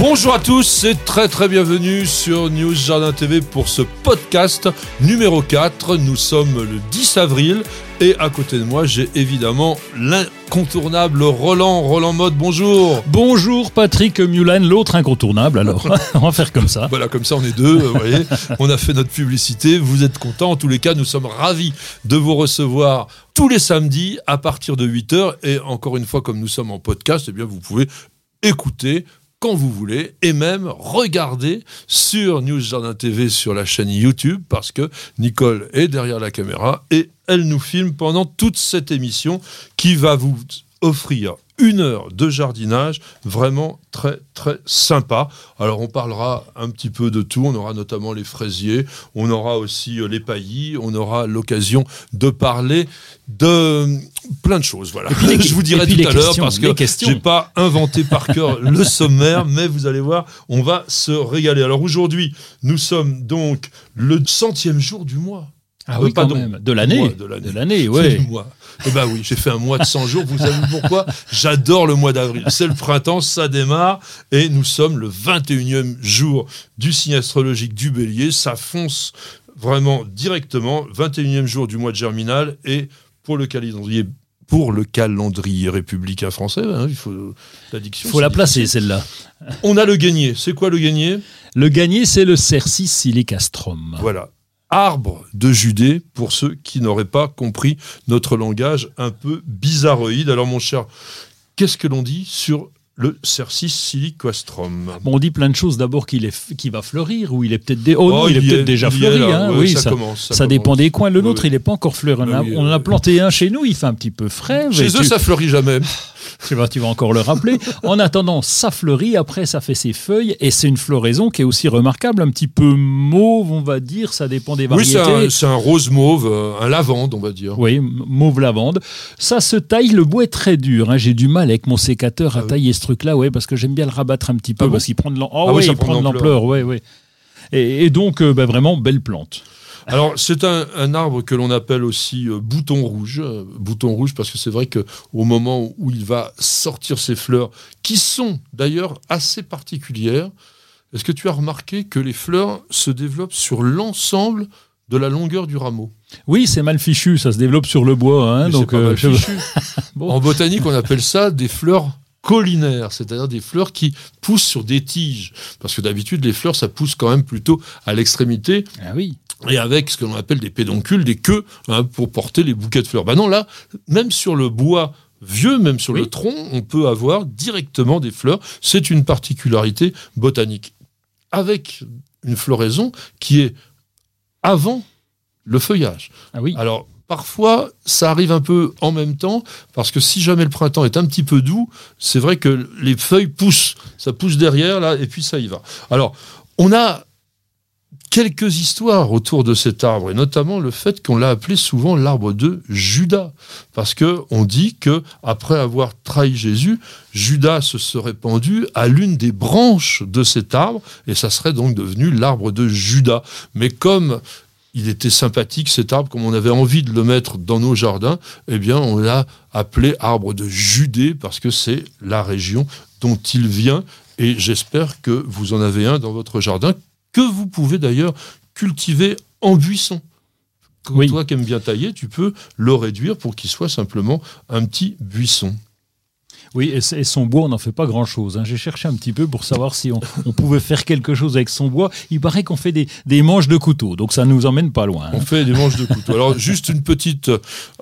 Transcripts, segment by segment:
Bonjour à tous, c'est très très bienvenue sur News Jardin TV pour ce podcast numéro 4. Nous sommes le 10 avril et à côté de moi, j'ai évidemment l'incontournable Roland. Roland Mode, bonjour. Bonjour Patrick Mulan, l'autre incontournable alors. on va faire comme ça. Voilà, comme ça on est deux, vous voyez. On a fait notre publicité, vous êtes contents. En tous les cas, nous sommes ravis de vous recevoir tous les samedis à partir de 8h. Et encore une fois, comme nous sommes en podcast, eh bien vous pouvez écouter quand vous voulez et même regarder sur News Jardin TV sur la chaîne YouTube parce que Nicole est derrière la caméra et elle nous filme pendant toute cette émission qui va vous offrir une heure de jardinage vraiment très très sympa. Alors on parlera un petit peu de tout, on aura notamment les fraisiers, on aura aussi euh, les paillis, on aura l'occasion de parler de plein de choses. Voilà. Je vous dirai tout à l'heure parce que j'ai pas inventé par cœur le sommaire, mais vous allez voir, on va se régaler. Alors aujourd'hui, nous sommes donc le centième jour du mois. Ah oui, quand même. De l'année. De l'année, oui. Eh ben oui, j'ai fait un mois de 100 jours. Vous savez pourquoi? J'adore le mois d'avril. C'est le printemps, ça démarre. Et nous sommes le 21e jour du signe astrologique du bélier. Ça fonce vraiment directement. 21e jour du mois de germinal. Et pour le calendrier pour le calendrier républicain français. Hein, il faut l'addiction. Il faut la placer, celle-là. On a le gagné. C'est quoi le gagné Le gagné, c'est le Cercis silicastrum. Voilà arbre de Judée pour ceux qui n'auraient pas compris notre langage un peu bizarroïde. Alors mon cher, qu'est-ce que l'on dit sur le Cercis siliquastrum? on dit plein de choses. D'abord qu'il va fleurir, ou il est peut-être oh, il, est peut-être déjà fleuri. Hein. oui, ça, commence, ça, dépend des coins. Le nôtre, il n'est pas encore fleuri. On, en a planté un chez nous, il fait un petit peu frais. Chez eux, ça fleurit jamais. Je sais pas, tu vas encore le rappeler. En attendant, ça fleurit, après ça fait ses feuilles, et c'est une floraison qui est aussi remarquable, un petit peu mauve, on va dire, ça dépend des variétés. Oui, c'est un, rose mauve, euh, un lavande, on va dire. Oui, mauve lavande. Ça se taille, le bois est très dur. Hein. J'ai du mal avec mon sécateur à ah tailler ce truc-là, ouais, parce que j'aime bien le rabattre un petit peu, ah parce qu'il prend de l'ampleur. Oh, oui, Et, donc, euh, bah, vraiment, belle plante. Alors, c'est un, arbre que l'on appelle aussi euh, bouton rouge. Euh, bouton rouge parce que c'est vrai qu'au moment où il va sortir ses fleurs, qui sont d'ailleurs assez particulières, est-ce que tu as remarqué que les fleurs se développent sur l'ensemble de la longueur du rameau? Oui, c'est mal fichu, ça se développe sur le bois. Hein, donc, euh, En botanique, on appelle ça des fleurs collinaires, c'est-à-dire des fleurs qui poussent sur des tiges. Parce que d'habitude, les fleurs, ça pousse quand même plutôt à l'extrémité. Ah oui et avec ce que l'on appelle des pédoncules, des queues, hein, pour porter les bouquets de fleurs. Ben non, là, même sur le bois vieux, même sur le tronc, on peut avoir directement des fleurs. C'est une particularité botanique. Avec une floraison qui est avant le feuillage. Ah oui. Alors, parfois, ça arrive un peu en même temps, parce que si jamais le printemps est un petit peu doux, c'est vrai que les feuilles poussent. Ça pousse derrière, là, et puis ça y va. Alors, on a quelques histoires autour de cet arbre, et notamment le fait qu'on l'a appelé souvent l'arbre de Judas, parce que on dit que après avoir trahi Jésus, Judas se serait pendu à l'une des branches de cet arbre, et ça serait donc devenu l'arbre de Judas. Mais comme il était sympathique cet arbre, comme on avait envie de le mettre dans nos jardins, eh bien on l'a appelé arbre de Judée parce que c'est la région dont il vient. Et j'espère que vous en avez un dans votre jardin que vous pouvez d'ailleurs cultiver en buisson. Toi qui aimes bien tailler, tu peux le réduire pour qu'il soit simplement un petit buisson. Oui, et, son bois, on n'en fait pas grand-chose. Hein. J'ai cherché un petit peu pour savoir si on, pouvait faire quelque chose avec son bois. Il paraît qu'on fait des, manches de couteau, donc ça ne nous emmène pas loin. Hein. On fait des manches de couteau. Alors, juste une petite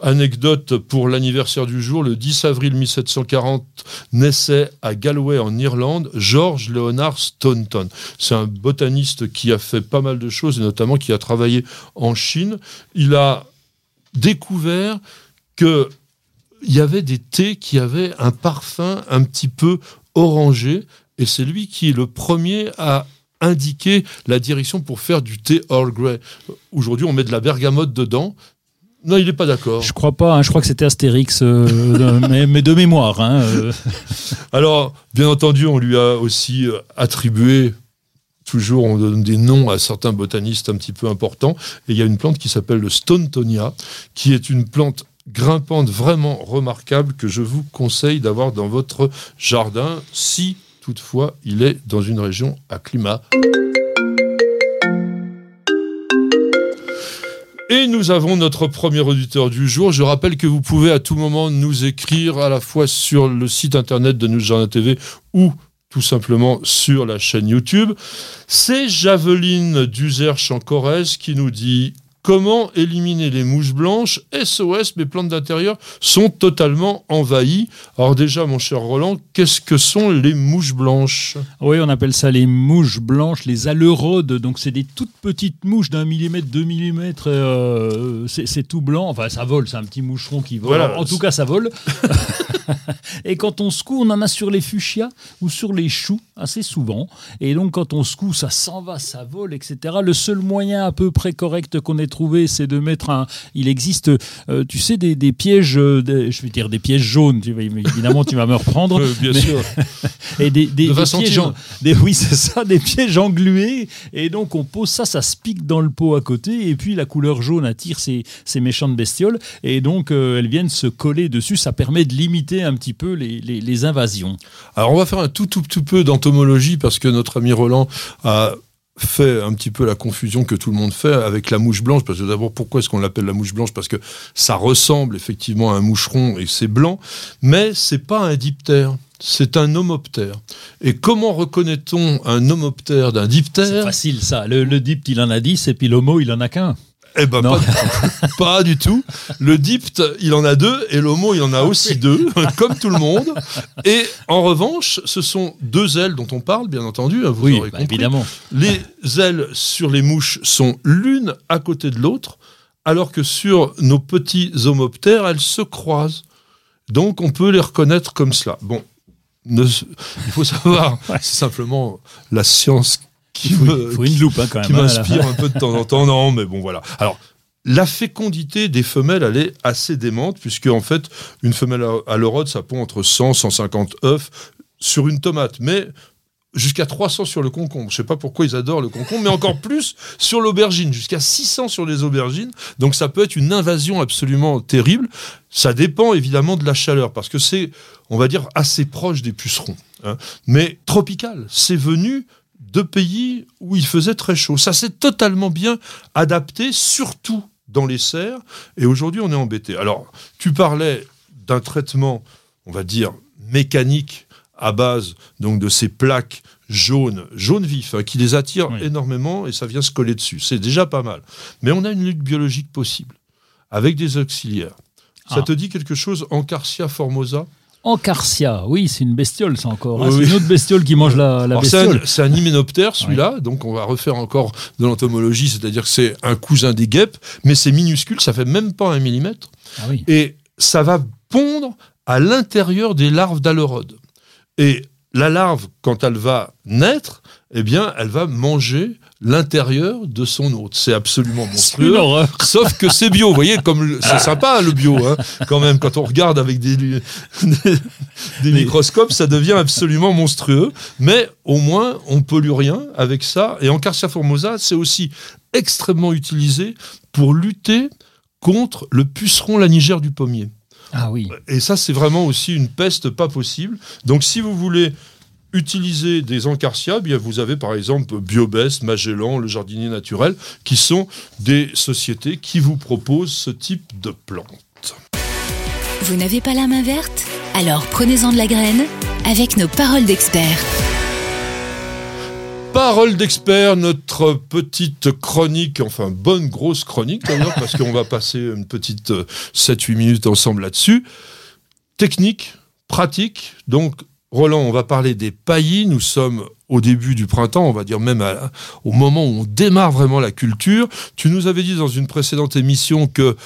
anecdote pour l'anniversaire du jour. Le 10 avril 1740 naissait à Galway, en Irlande, George Leonard Staunton. C'est un botaniste qui a fait pas mal de choses, et notamment qui a travaillé en Chine. Il a découvert que il y avait des thés qui avaient un parfum un petit peu orangé, et c'est lui qui est le premier à indiquer la direction pour faire du thé Earl Grey. Aujourd'hui, on met de la bergamote dedans. Non, il n'est pas d'accord. Je crois pas. Hein. je crois que c'était Astérix, euh, mais, de mémoire. Hein, euh. Alors, bien entendu, on lui a aussi euh, attribué. Toujours, on donne des noms à certains botanistes un petit peu importants. Et il y a une plante qui s'appelle le Stonetonia, qui est une plante grimpante vraiment remarquable que je vous conseille d'avoir dans votre jardin si toutefois il est dans une région à climat. Et nous avons notre premier auditeur du jour. Je rappelle que vous pouvez à tout moment nous écrire à la fois sur le site internet de Nous Jardin TV ou tout simplement sur la chaîne YouTube. C'est Javeline Duzerche en Corrèze qui nous dit Comment éliminer les mouches blanches SOS, mes plantes d'intérieur sont totalement envahies. Alors déjà, mon cher Roland, qu'est-ce que sont les mouches blanches? Oui, on appelle ça les mouches blanches, les aleraudes. Donc c'est des toutes petites mouches d'un millimètre, deux millimètres. Euh, c'est tout blanc. Enfin, ça vole, c'est un petit moucheron qui vole. En tout cas, ça vole. et quand on secoue, on en a sur les fuchsias ou sur les choux assez souvent. Et donc quand on secoue, ça s'en va, ça vole, etc. Le seul moyen à peu près correct qu'on ait trouvé, c'est de mettre un. Il existe, euh, tu sais, des, pièges, euh, je vais dire des pièges jaunes. Tu évidemment, tu vas me reprendre. bien sûr. et des, des, pièges, des, oui, c'est ça, des pièges englués. Et donc on pose ça, ça se pique dans le pot à côté. Et puis la couleur jaune attire ces, ces méchantes bestioles. Et donc euh, elles viennent se coller dessus. Ça permet de limiter un petit peu les, les, invasions. Alors on va faire un tout tout tout peu d'entomologie parce que notre ami Roland a fait un petit peu la confusion que tout le monde fait avec la mouche blanche. Parce que d'abord, pourquoi est-ce qu'on l'appelle la mouche blanche? Parce que ça ressemble effectivement à un moucheron et c'est blanc, mais c'est pas un diptère. C'est un homoptère. Et comment reconnaît-on un homoptère d'un diptère? C'est facile ça. Le, le dipt, il en a 10 et puis l'homo, il en a qu'un. Eh ben, pas du, tout. Le dipt, il en a deux, et l'homo, il en a aussi deux, comme tout le monde. Et en revanche, ce sont deux ailes dont on parle, bien entendu. Vous oui, bah, évidemment. Les ailes sur les mouches sont l'une à côté de l'autre, alors que sur nos petits homoptères, elles se croisent. Donc, on peut les reconnaître comme cela. Bon, il faut savoir, c'est simplement la science qui hein, m'inspire un peu de temps en temps. Non, mais bon, voilà. Alors, la fécondité des femelles, elle est assez démente, puisque en fait, une femelle à l'eurode, ça pond entre 100 150 œufs sur une tomate. Mais jusqu'à 300 sur le concombre. Je sais pas pourquoi ils adorent le concombre, mais encore plus sur l'aubergine, jusqu'à 600 sur les aubergines. Donc ça peut être une invasion absolument terrible. Ça dépend évidemment de la chaleur, parce que c'est, on va dire, assez proche des pucerons. Hein. Mais tropical, c'est venu de pays où il faisait très chaud. Ça s'est totalement bien adapté, surtout dans les serres, et aujourd'hui on est embêté. Alors, tu parlais d'un traitement, on va dire, mécanique à base donc de ces plaques jaunes, jaunes vifs, hein, qui les attirent énormément et ça vient se coller dessus. C'est déjà pas mal. Mais on a une lutte biologique possible, avec des auxiliaires. Ça ah. te dit quelque chose, Encarcia formosa? Encarcia, oui, c'est une bestiole, ça encore. Hein. C'est une autre bestiole qui mange la, bestiole. C'est un, hyménoptère, celui-là, donc on va refaire encore de l'entomologie, c'est-à-dire que c'est un cousin des guêpes, mais c'est minuscule, ça fait même pas un millimètre. Ah oui. Et ça va pondre à l'intérieur des larves d'aleurodes. Et la larve, quand elle va naître, eh bien, elle va manger l'intérieur de son hôte. C'est absolument monstrueux. Sauf que c'est bio. Vous voyez, comme c'est sympa le bio, hein, quand même. Quand on regarde avec des, des, microscopes, ça devient absolument monstrueux. Mais au moins, on pollue rien avec ça. Et en Carcia formosa, c'est aussi extrêmement utilisé pour lutter contre le puceron lanigère du pommier. Ah oui. Et ça, c'est vraiment aussi une peste pas possible. Donc, si vous voulez utiliser des encarcia, bien vous avez par exemple Biobest, Magellan, le jardinier naturel, qui sont des sociétés qui vous proposent ce type de plantes. Vous n'avez pas la main verte? Alors prenez-en de la graine avec nos paroles d'experts. Parole d'expert, notre petite chronique, enfin bonne grosse chronique d'ailleurs, parce qu'on va passer une petite 7-8 euh, minutes ensemble là-dessus. Technique, pratique, donc Roland, on va parler des paillis. Nous sommes au début du printemps, on va dire même au moment où on démarre vraiment la culture. Tu nous avais dit dans une précédente émission que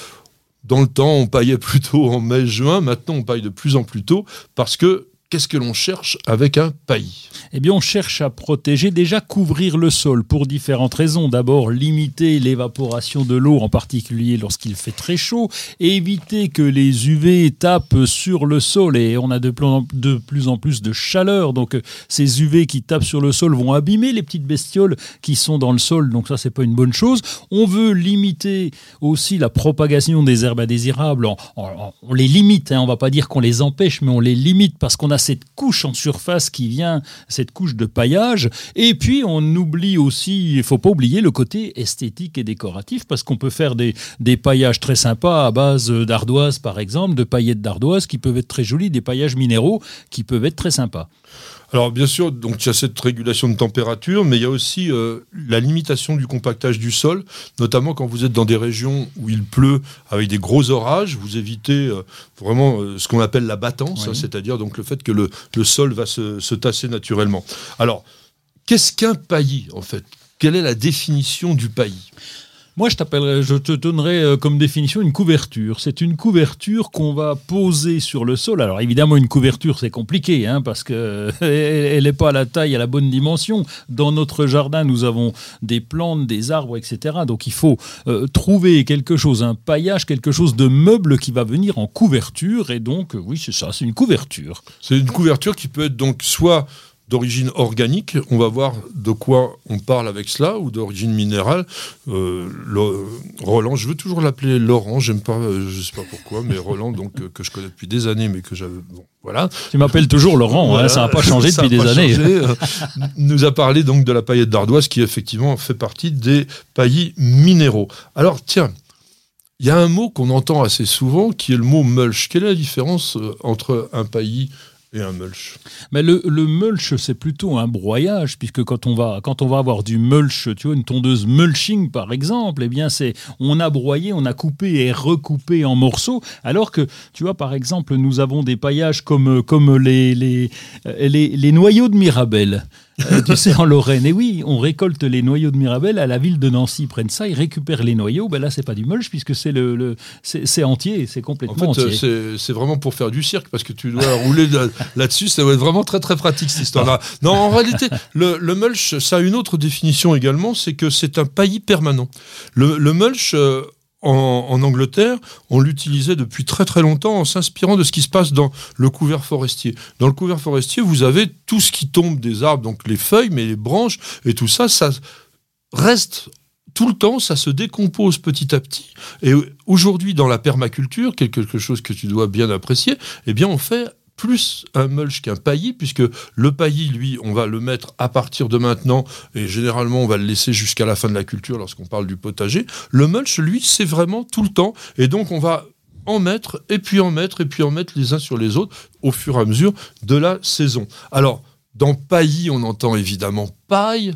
dans le temps, on paillait plutôt en mai-juin. Maintenant, on paille de plus en plus tôt parce que qu'est-ce que l'on cherche avec un paillis Eh bien, on cherche à protéger, déjà couvrir le sol pour différentes raisons. D'abord, limiter l'évaporation de l'eau, en particulier lorsqu'il fait très chaud, éviter que les UV tapent sur le sol. Et on a de plus en, plus, de chaleur, donc ces UV qui tapent sur le sol vont abîmer les petites bestioles qui sont dans le sol. Donc ça, c'est pas une bonne chose. On veut limiter aussi la propagation des herbes indésirables. On, les limite, hein. on va pas dire qu'on les empêche, mais on les limite parce qu'on a cette couche en surface qui vient, cette couche de paillage. Et puis, on oublie aussi, il faut pas oublier le côté esthétique et décoratif, parce qu'on peut faire des, des paillages très sympas à base d'ardoise, par exemple, de paillettes d'ardoise qui peuvent être très jolies, des paillages minéraux qui peuvent être très sympas. Alors bien sûr, donc il y a cette régulation de température, mais il y a aussi euh, la limitation du compactage du sol, notamment quand vous êtes dans des régions où il pleut avec des gros orages, vous évitez euh, vraiment euh, ce qu'on appelle la battance, hein, c'est-à-dire donc le fait que le, sol va se, se tasser naturellement. Alors, qu'est-ce qu'un paillis en fait? Quelle est la définition du paillis? Moi, je je te donnerai euh, comme définition une couverture. C'est une couverture qu'on va poser sur le sol. Alors évidemment, une couverture, c'est compliqué, hein, parce qu'elle n'est pas à la taille, à la bonne dimension. Dans notre jardin, nous avons des plantes, des arbres, etc. Donc il faut euh, trouver quelque chose, un paillage, quelque chose de meuble qui va venir en couverture. Et donc, oui, c'est ça, c'est une couverture. C'est une couverture qui peut être donc soit d'origine organique. On va voir de quoi on parle avec cela, ou d'origine minérale. Euh, Roland, je veux toujours l'appeler Laurent, j'aime pas, euh, je sais pas pourquoi, mais Roland, donc euh, que je connais depuis des années, mais que j'avais, voilà. Tu m'appelles toujours Laurent, hein, ça n'a pas changé depuis des années. nous a parlé donc de la paillette d'ardoise, qui effectivement fait partie des paillis minéraux. Alors tiens. Il y a un mot qu'on entend assez souvent qui est le mot mulch. Quelle est la différence entre un paillis et un mulch. Mais le, mulch, c'est plutôt un broyage, puisque quand on va, quand on va avoir du mulch, tu vois, une tondeuse mulching par exemple, eh bien c'est, on a broyé, on a coupé et recoupé en morceaux, alors que, tu vois, par exemple, nous avons des paillages comme, comme les, les, les, les noyaux de Mirabelle. Euh, tu sais, en Lorraine. Et oui, on récolte les noyaux de Mirabelle à la ville de Nancy. Ils prennent ça, ils récupèrent les noyaux. Ben là, c'est pas du mulch puisque c'est le, c'est entier, c'est complètement en fait, entier. C'est vraiment pour faire du cirque parce que tu dois rouler là-dessus. Ça va être vraiment très très pratique cette histoire-là. Non, en réalité, le, mulch, ça a une autre définition également, c'est que c'est un paillis permanent. Le, mulch. Euh, en, Angleterre, on l'utilisait depuis très très longtemps en s'inspirant de ce qui se passe dans le couvert forestier. Dans le couvert forestier, vous avez tout ce qui tombe des arbres, donc les feuilles, mais les branches et tout ça, ça reste tout le temps, ça se décompose petit à petit. Et aujourd'hui, dans la permaculture, quelque chose que tu dois bien apprécier, eh bien, on fait plus un mulch qu'un paillis, puisque le paillis, lui, on va le mettre à partir de maintenant, et généralement on va le laisser jusqu'à la fin de la culture lorsqu'on parle du potager. Le mulch, lui, c'est vraiment tout le temps, et donc on va en mettre, et puis en mettre, et puis en mettre les uns sur les autres au fur et à mesure de la saison. Alors, dans paillis, on entend évidemment paille.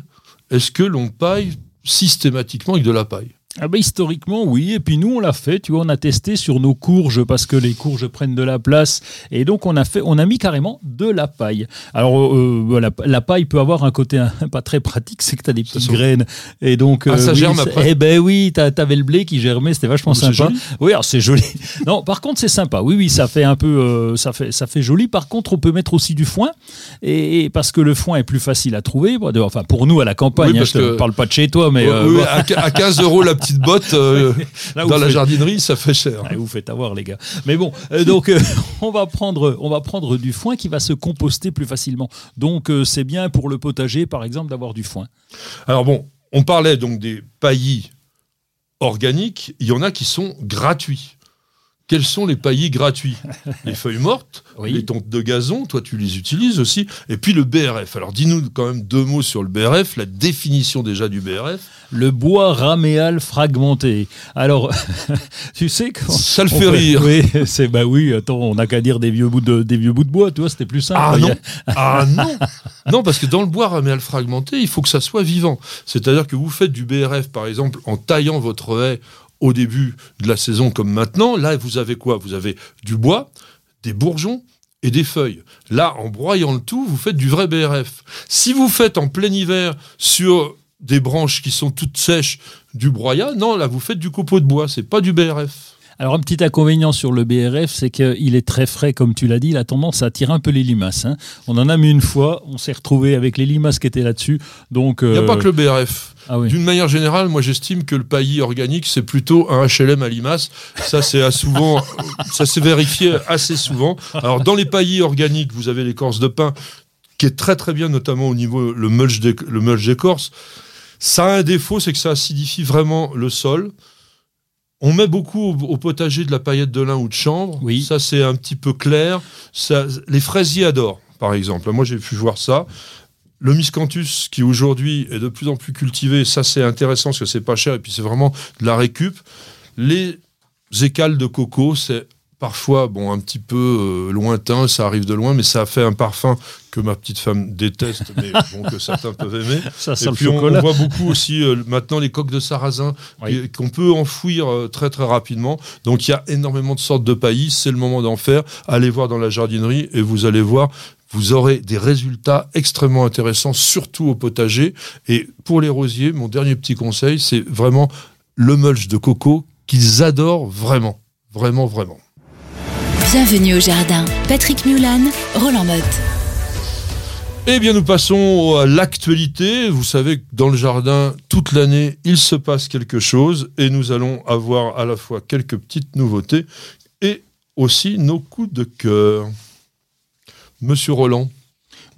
Est-ce que l'on paille systématiquement avec de la paille? Ah ben, historiquement, oui. Et puis nous, on l'a fait. Tu vois, on a testé sur nos courges parce que les courges prennent de la place. Et donc, on a fait, on a mis carrément de la paille. Alors, euh, euh, la, paille peut avoir un côté pas très pratique, c'est que tu as des petites graines. Et donc, ah, ça euh, germe après. Eh ben oui, tu avais le blé qui germait, c'était vachement sympa. Joli. Oui, alors c'est joli. non, par contre, c'est sympa. Oui, oui, ça fait un peu, ça fait, ça fait joli. Par contre, on peut mettre aussi du foin, et, parce que le foin est plus facile à trouver. Enfin, pour nous à la campagne, hein, je ne parle pas de chez toi, mais à, à 15 euros la petite petite botte euh, dans la jardinerie, ça fait cher. Ah, vous faites avoir, les gars. Mais bon, euh, donc euh, on, va prendre, on va prendre du foin qui va se composter plus facilement. Donc c'est bien pour le potager, par exemple, d'avoir du foin. Alors bon, on parlait donc des paillis organiques. Il y en a qui sont gratuits quels sont les paillis gratuits Les feuilles mortes, les tontes de gazon, toi tu les utilises aussi, et puis le BRF. Alors dis-nous quand même deux mots sur le BRF, la définition déjà du BRF. Le bois raméal fragmenté. Alors, tu sais quand ça le fait rire. Oui, c'est bah oui. Attends, on n'a qu'à dire des vieux bouts de des vieux bouts de bois, tu vois, c'était plus simple. Ah non, ah non, non, parce que dans le bois raméal fragmenté, il faut que ça soit vivant. C'est-à-dire que vous faites du BRF, par exemple, en taillant votre haie au début de la saison comme maintenant. Là, vous avez quoi? Vous avez du bois, des bourgeons et des feuilles. Là, en broyant le tout, vous faites du vrai BRF. Si vous faites en plein hiver sur des branches qui sont toutes sèches du broyat, non, là, vous faites du copeau de bois, c'est pas du BRF. Alors un petit inconvénient sur le BRF, c'est qu'il est très frais, comme tu l'as dit, il a tendance à attirer un peu les limaces. Hein. On en a mis une fois, on s'est retrouvé avec les limaces qui étaient là-dessus. Donc il n'y a pas que le BRF. Ah D'une manière générale, moi j'estime que le paillis organique c'est plutôt un HLM à limaces. Ça c'est souvent, ça s'est vérifié assez souvent. Alors dans les paillis organiques, vous avez l'écorce de pin qui est très très bien, notamment au niveau le mulch d'écorce. Ça a un défaut, c'est que ça acidifie vraiment le sol. On met beaucoup au, potager de la paillette de lin ou de chanvre. Oui. Ça, c'est un petit peu clair. Ça, les fraisiers adorent, par exemple. Moi, j'ai pu voir ça. Le miscanthus, qui aujourd'hui est de plus en plus cultivé, ça, c'est intéressant parce que c'est pas cher et puis c'est vraiment de la récup. Les écales de coco, c'est parfois bon un petit peu euh, lointain, ça arrive de loin, mais ça a fait un parfum que ma petite femme déteste, mais bon, que certains peuvent aimer. Ça et puis on, voit beaucoup aussi euh, maintenant les coques de sarrasin qu'on peut enfouir euh, très très rapidement. Donc il y a énormément de sortes de paillis, c'est le moment d'en faire. Allez voir dans la jardinerie et vous allez voir. Vous aurez des résultats extrêmement intéressants, surtout au potager. Et pour les rosiers, mon dernier petit conseil, c'est vraiment le mulch de coco qu'ils adorent vraiment. Vraiment, vraiment. Bienvenue au jardin. Patrick Mulan, Roland Motte. Eh bien, nous passons à l'actualité. Vous savez que dans le jardin, toute l'année, il se passe quelque chose et nous allons avoir à la fois quelques petites nouveautés et aussi nos coups de cœur. Monsieur Roland.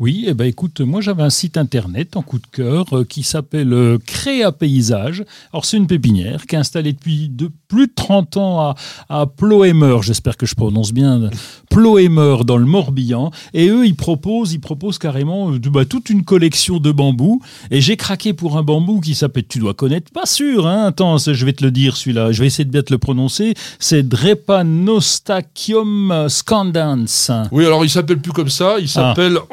Oui, eh ben écoute, moi j'avais un site internet en coup de cœur euh, qui s'appelle euh, Créa Paysage. Alors c'est une pépinière qui est installée depuis de plus de 30 ans à, à Ploémeur, j'espère que je prononce bien, Ploémeur dans le Morbihan. Et eux, ils proposent, ils proposent carrément euh, bah, toute une collection de bambous. Et j'ai craqué pour un bambou qui s'appelle, tu dois connaître, pas sûr, hein attends, je vais te le dire celui-là, je vais essayer de bien te le prononcer. C'est Drepanostachium scandans. Oui, alors il s'appelle plus comme ça, il ah. s'appelle ah.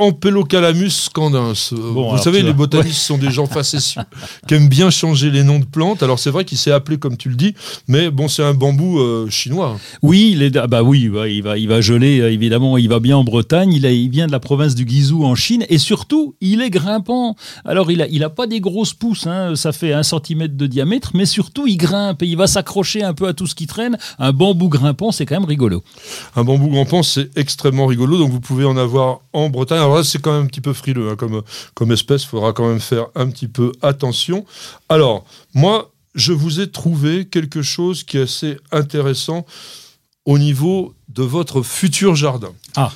Calamus scandens. Vous savez, les botanistes sont des gens facétieux qui aiment bien changer les noms de plantes. Alors c'est vrai qu'il s'est appelé comme tu le dis, mais bon, c'est un bambou euh, chinois. Oui, il est, ah bah oui, il va, il va geler euh, évidemment. Il va bien en Bretagne. Il, a, il vient de la province du Guizhou en Chine et surtout, il est grimpant. Alors il a, il a pas des grosses pousses, hein, ça fait un centimètre de diamètre, mais surtout il grimpe et il va s'accrocher un peu à tout ce qui traîne. Un bambou grimpant, c'est quand même rigolo. Un bambou grimpant, c'est extrêmement rigolo. Donc vous pouvez en avoir en Bretagne. Alors là, c'est quand même un petit peu frileux hein, comme, comme espèce. Il faudra quand même faire un petit peu attention. Alors, moi, je vous ai trouvé quelque chose qui est assez intéressant au niveau de votre futur jardin. Ah.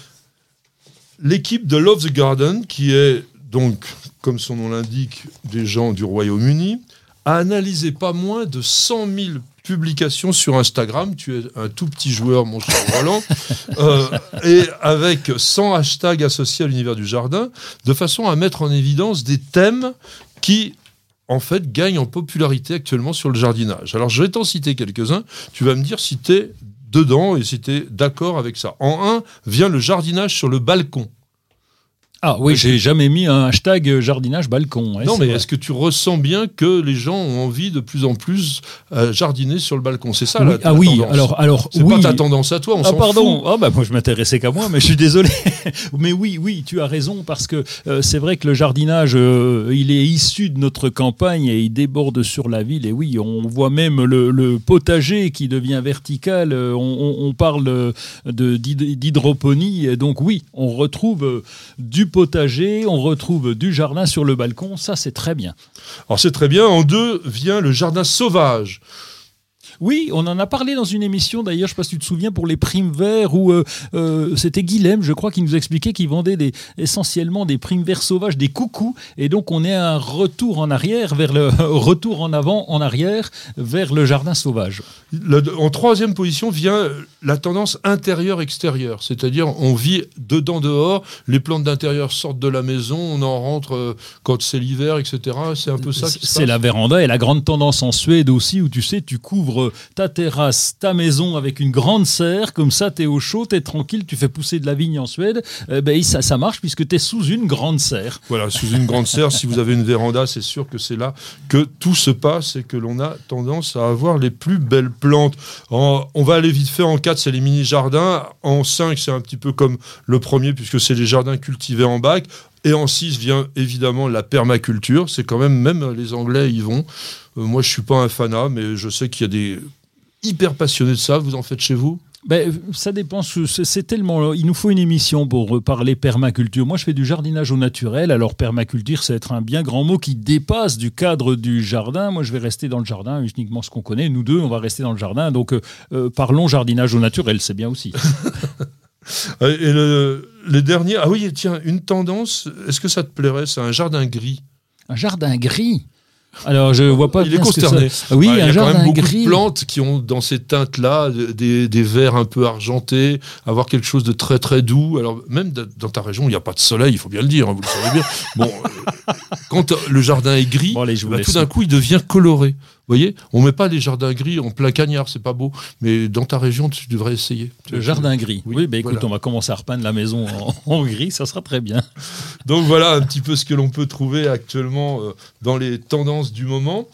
L'équipe de Love the Garden, qui est donc, comme son nom l'indique, des gens du Royaume-Uni, a analysé pas moins de 100 000 publication sur Instagram. Tu es un tout petit joueur, mon cher Roland, euh, et avec 100 hashtags associés à l'univers du jardin, de façon à mettre en évidence des thèmes qui en fait, gagnent en popularité actuellement sur le jardinage. Alors, je vais t'en citer quelques-uns. Tu vas me dire si tu es dedans et si tu es d'accord avec ça. En un, vient le jardinage sur le balcon. Ah oui, j'ai jamais mis un hashtag jardinage balcon. non, mais est-ce que tu ressens bien que les gens ont envie de plus en plus euh, jardiner sur le balcon? C'est ça oui, Ah oui, alors alors c'est pas ta tendance à toi. On ah pardon. Ah bah moi je m'intéressais qu'à moi, mais je suis désolé. mais oui, oui, tu as raison parce que euh, c'est vrai que le jardinage, euh, il est issu de notre campagne et il déborde sur la ville. Et oui, on voit même le, potager qui devient vertical. On, on parle de d'hydroponie. Donc oui, on retrouve du potager, on retrouve du jardin sur le balcon, ça c'est très bien. Alors c'est très bien, en deux vient le jardin sauvage. Oui, on en a parlé dans une émission d'ailleurs, je ne sais pas si tu te souviens, pour les primes verts, où euh, euh, c'était Guilhem, je crois, qui nous expliquait qu'il vendait des, essentiellement des primes verts sauvages, des coucous, et donc on est un retour en arrière, vers le retour en avant, en arrière, vers le jardin sauvage. en troisième position vient la tendance intérieur-extérieur, c'est-à-dire on vit dedans dehors, les plantes d'intérieur sortent de la maison, on en rentre euh, quand c'est l'hiver, etc. C'est un peu ça. C'est la véranda et la grande tendance en Suède aussi, où tu sais, tu couvres ta terrasse, ta maison avec une grande serre, comme ça tu es au chaud, tu es tranquille, tu fais pousser de la vigne en Suède, eh ben, ça, marche puisque tu es sous une grande serre. Voilà, sous une grande serre, si vous avez une véranda, c'est sûr que c'est là que tout se passe et que l'on a tendance à avoir les plus belles plantes. on va aller vite fait en 4, c'est les mini-jardins. En 5, c'est un petit peu comme le premier puisque c'est les jardins cultivés en bac. Et en 6 vient évidemment la permaculture. C'est quand même, même les Anglais y vont. Euh, moi, je suis pas un fanat, mais je sais qu'il y a des hyper passionné de ça, vous en faites chez vous? Ben, ça dépend. C'est tellement. Il nous faut une émission pour parler permaculture. Moi, je fais du jardinage au naturel. Alors, permaculture, c'est être un bien grand mot qui dépasse du cadre du jardin. Moi, je vais rester dans le jardin, uniquement ce qu'on connaît. Nous deux, on va rester dans le jardin. Donc, euh, euh, parlons jardinage au naturel, c'est bien aussi. Et le, les derniers. Ah oui, tiens, une tendance. Est-ce que ça te plairait? C'est un jardin gris. Un jardin gris? Alors, je vois pas. Il est consterné. Oui, il y a quand même beaucoup de plantes qui ont dans ces teintes-là des, des verts un peu argentés, avoir quelque chose de très très doux. Alors, même dans ta région, il n'y a pas de soleil, il faut bien le dire, hein, vous le savez bien. Bon, euh, quand le jardin est gris, bah, tout d'un coup, il devient coloré. Vous voyez, on met pas des jardins gris en plein cagnard, c'est pas beau. Mais dans ta région, tu devrais essayer. Le jardin gris. Oui, bah, écoute, on va commencer à repeindre la maison en, gris, ça sera très bien. Donc voilà un petit peu ce que l'on peut trouver actuellement euh, dans les tendances du moment.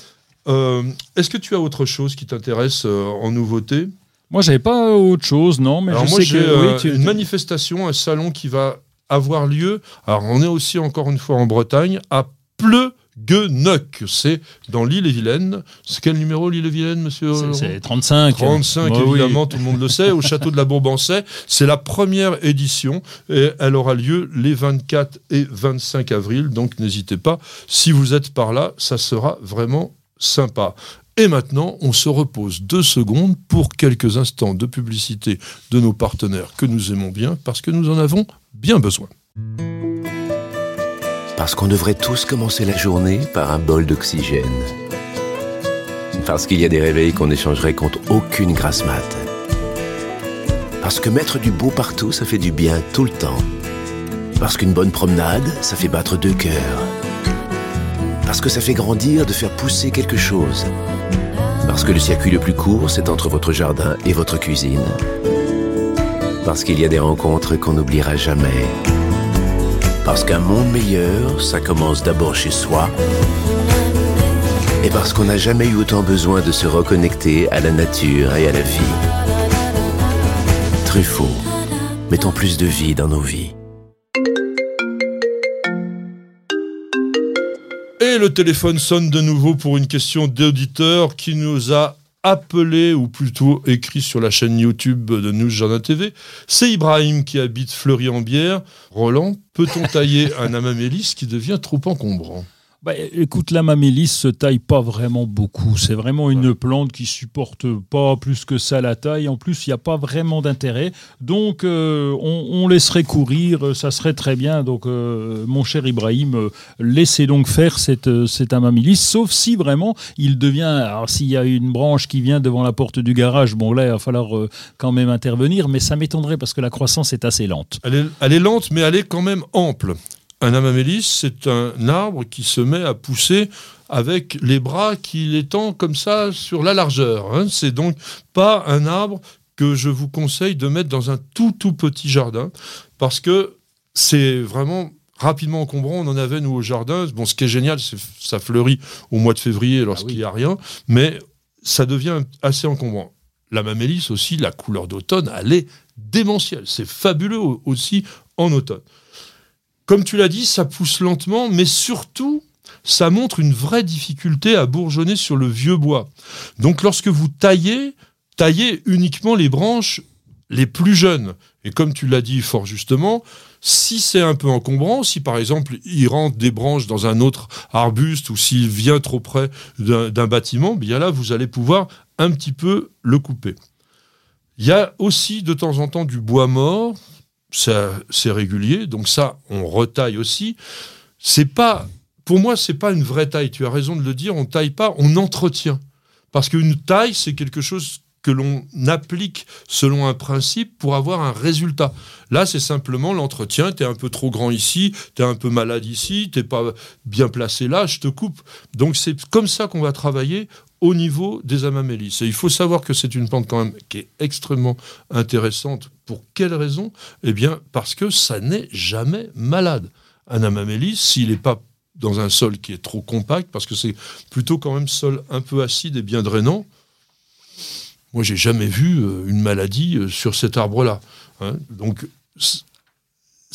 Euh, est-ce que tu as autre chose qui t'intéresse euh, en nouveauté? Moi, j'avais pas autre chose, non. Mais Alors je moi, j'ai une manifestation, un salon qui va avoir lieu. Alors, on est aussi encore une fois en Bretagne, à Pleu Guenoc, c'est dans l'île-et-Vilaine. C'est quel numéro l'île-et-Vilaine, monsieur C'est 35. 35, évidemment, tout le monde le sait, au château de la Bourbancais. C'est la première édition et elle aura lieu les 24 et 25 avril. Donc n'hésitez pas, si vous êtes par là, ça sera vraiment sympa. Et maintenant, on se repose deux secondes pour quelques instants de publicité de nos partenaires que nous aimons bien parce que nous en avons bien besoin. Parce qu'on devrait tous commencer la journée par un bol d'oxygène. Parce qu'il y a des réveils qu'on échangerait contre aucune grasse mat. Parce que mettre du beau partout, ça fait du bien tout le temps. Parce qu'une bonne promenade, ça fait battre deux cœurs. Parce que ça fait grandir de faire pousser quelque chose. Parce que le circuit le plus court, c'est entre votre jardin et votre cuisine. Parce qu'il y a des rencontres qu'on n'oubliera jamais. Parce qu'un monde meilleur, ça commence d'abord chez soi. Et parce qu'on n'a jamais eu autant besoin de se reconnecter à la nature et à la vie. Truffaut, mettons plus de vie dans nos vies. Et le téléphone sonne de nouveau pour une question d'auditeur qui nous a appelé, ou plutôt écrit sur la chaîne YouTube de News TV. C'est Ibrahim qui habite Fleury-en-Bière. Roland, peut-on tailler un amamélis qui devient trop encombrant? Bah, écoute, la mamélis se taille pas vraiment beaucoup. C'est vraiment une plante qui supporte pas plus que ça la taille. En plus, il n'y a pas vraiment d'intérêt. Donc, euh, on, laisserait courir, ça serait très bien. Donc, euh, mon cher Ibrahim, euh, laissez donc faire cette, cette sauf si vraiment il devient. Alors, s'il y a une branche qui vient devant la porte du garage, bon, là, il va falloir quand même intervenir, mais ça m'étonnerait parce que la croissance est assez lente. elle est lente, mais elle est quand même ample. Un amamélis, c'est un arbre qui se met à pousser avec les bras qu'il étend comme ça sur la largeur. Hein. C'est donc pas un arbre que je vous conseille de mettre dans un tout tout petit jardin parce que c'est vraiment rapidement encombrant. On en avait nous au jardin. Bon, ce qui est génial, c'est ça fleurit au mois de février lorsqu'il n'y a rien, mais ça devient assez encombrant. La mamélis aussi, la couleur d'automne, elle est démentielle. C'est fabuleux aussi en automne. Comme tu l'as dit, ça pousse lentement, mais surtout, ça montre une vraie difficulté à bourgeonner sur le vieux bois. Donc lorsque vous taillez, taillez uniquement les branches les plus jeunes. Et comme tu l'as dit fort justement, si c'est un peu encombrant, si par exemple il rentre des branches dans un autre arbuste ou s'il vient trop près d'un bâtiment, bien là vous allez pouvoir un petit peu le couper. Il y a aussi de temps en temps du bois mort, c'est régulier, donc ça, on retaille aussi. C'est pas, pour moi, c'est pas une vraie taille. Tu as raison de le dire. On taille pas, on entretient. Parce qu'une taille, c'est quelque chose que l'on applique selon un principe pour avoir un résultat. Là, c'est simplement l'entretien. Tu es un peu trop grand ici, tu es un peu malade ici, tu pas bien placé là, je te coupe. Donc, c'est comme ça qu'on va travailler au niveau des amamélis. Et il faut savoir que c'est une plante quand même qui est extrêmement intéressante. Pour quelle raison? Eh bien, parce que ça n'est jamais malade. Un amamélis, s'il n'est pas dans un sol qui est trop compact, parce que c'est plutôt quand même sol un peu acide et bien drainant, moi, j'ai jamais vu euh, une maladie euh, sur cet arbre-là. Hein. Donc,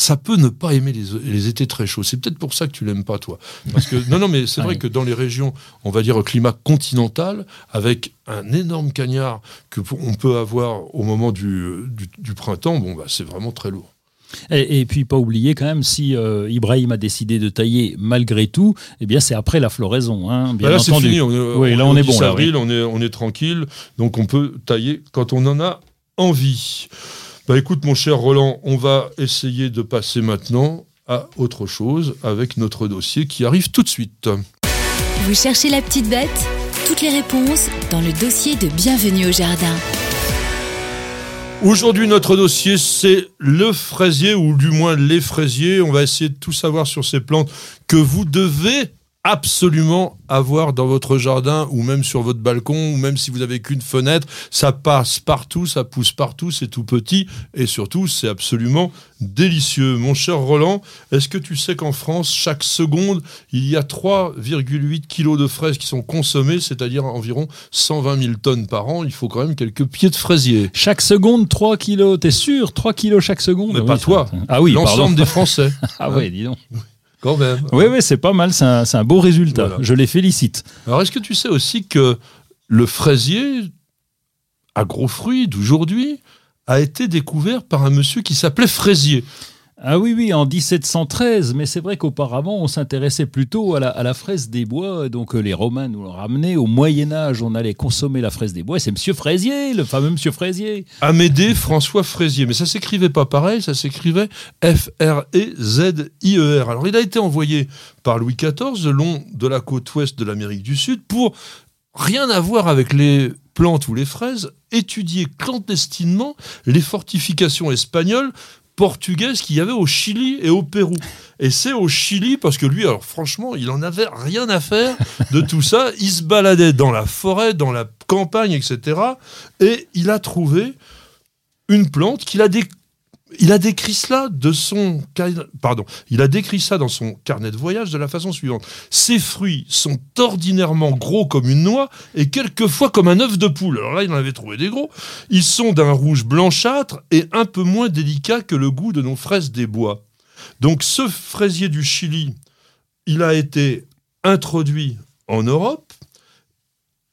ça peut ne pas aimer les, étés très chauds. C'est peut-être pour ça que tu l'aimes pas, toi. Parce que non, non, mais c'est vrai que dans les régions, on va dire au climat continental, avec un énorme cagnard que on peut avoir au moment du, du, printemps, bon, bah, c'est vraiment très lourd. Et, puis pas oublier quand même si euh, Ibrahim a décidé de tailler malgré tout, eh bien c'est après la floraison, hein, bien bah là c'est fini, on oui, là on est bon, avril, on est on est tranquille, donc on peut tailler quand on en a envie. Bah écoute mon cher Roland, on va essayer de passer maintenant à autre chose avec notre dossier qui arrive tout de suite. Vous cherchez la petite bête? Toutes les réponses dans le dossier de Bienvenue au Jardin. Aujourd'hui, notre dossier, c'est le fraisier, ou du moins les fraisiers. On va essayer de tout savoir sur ces plantes que vous devez absolument avoir dans votre jardin ou même sur votre balcon ou même si vous avez qu'une fenêtre, ça passe partout, ça pousse partout, c'est tout petit et surtout c'est absolument délicieux. Mon cher Roland, est-ce que tu sais qu'en France, chaque seconde, il y a 3,8 kilos de fraises qui sont consommées, c'est-à-dire environ 120 000 tonnes par an? Il faut quand même quelques pieds de fraisier. Chaque seconde, 3 kilos, t'es sûr? 3 kilos chaque seconde? Mais pas toi. Ah oui, l'ensemble des Français. ah oui, dis donc. Quand même. Oui, oui, c'est pas mal, c'est un, beau résultat. Je les félicite. Alors, est-ce que tu sais aussi que le fraisier à gros fruits d'aujourd'hui a été découvert par un monsieur qui s'appelait Fraisier? Ah oui, oui, en 1713, mais c'est vrai qu'auparavant, on s'intéressait plutôt à la, fraise des bois. Donc euh, les Romains nous l'ont ramené. Au Moyen-Âge, on allait consommer la fraise des bois. C'est Monsieur Fraisier, le fameux Monsieur Fraisier. Amédée François Fraisier. Mais ça s'écrivait pas pareil, ça s'écrivait F-R-E-Z-I-E-R. Alors il a été envoyé par Louis XIV le long de la côte ouest de l'Amérique du Sud pour rien à voir avec les plantes ou les fraises, étudier clandestinement les fortifications espagnoles portugaise qu'il y avait au Chili et au Pérou. Et c'est au Chili parce que lui, alors franchement, il en avait rien à faire de tout ça. Il se baladait dans la forêt, dans la campagne, etc. Et il a trouvé une plante qu'il a il a décrit cela de ça dans son carnet de voyage de la façon suivante. Ces fruits sont ordinairement gros comme une noix et quelquefois comme un œuf de poule. Alors là, il en avait trouvé des gros. Ils sont d'un rouge blanchâtre et un peu moins délicat que le goût de nos fraises des bois. Donc ce fraisier du Chili, il a été introduit en Europe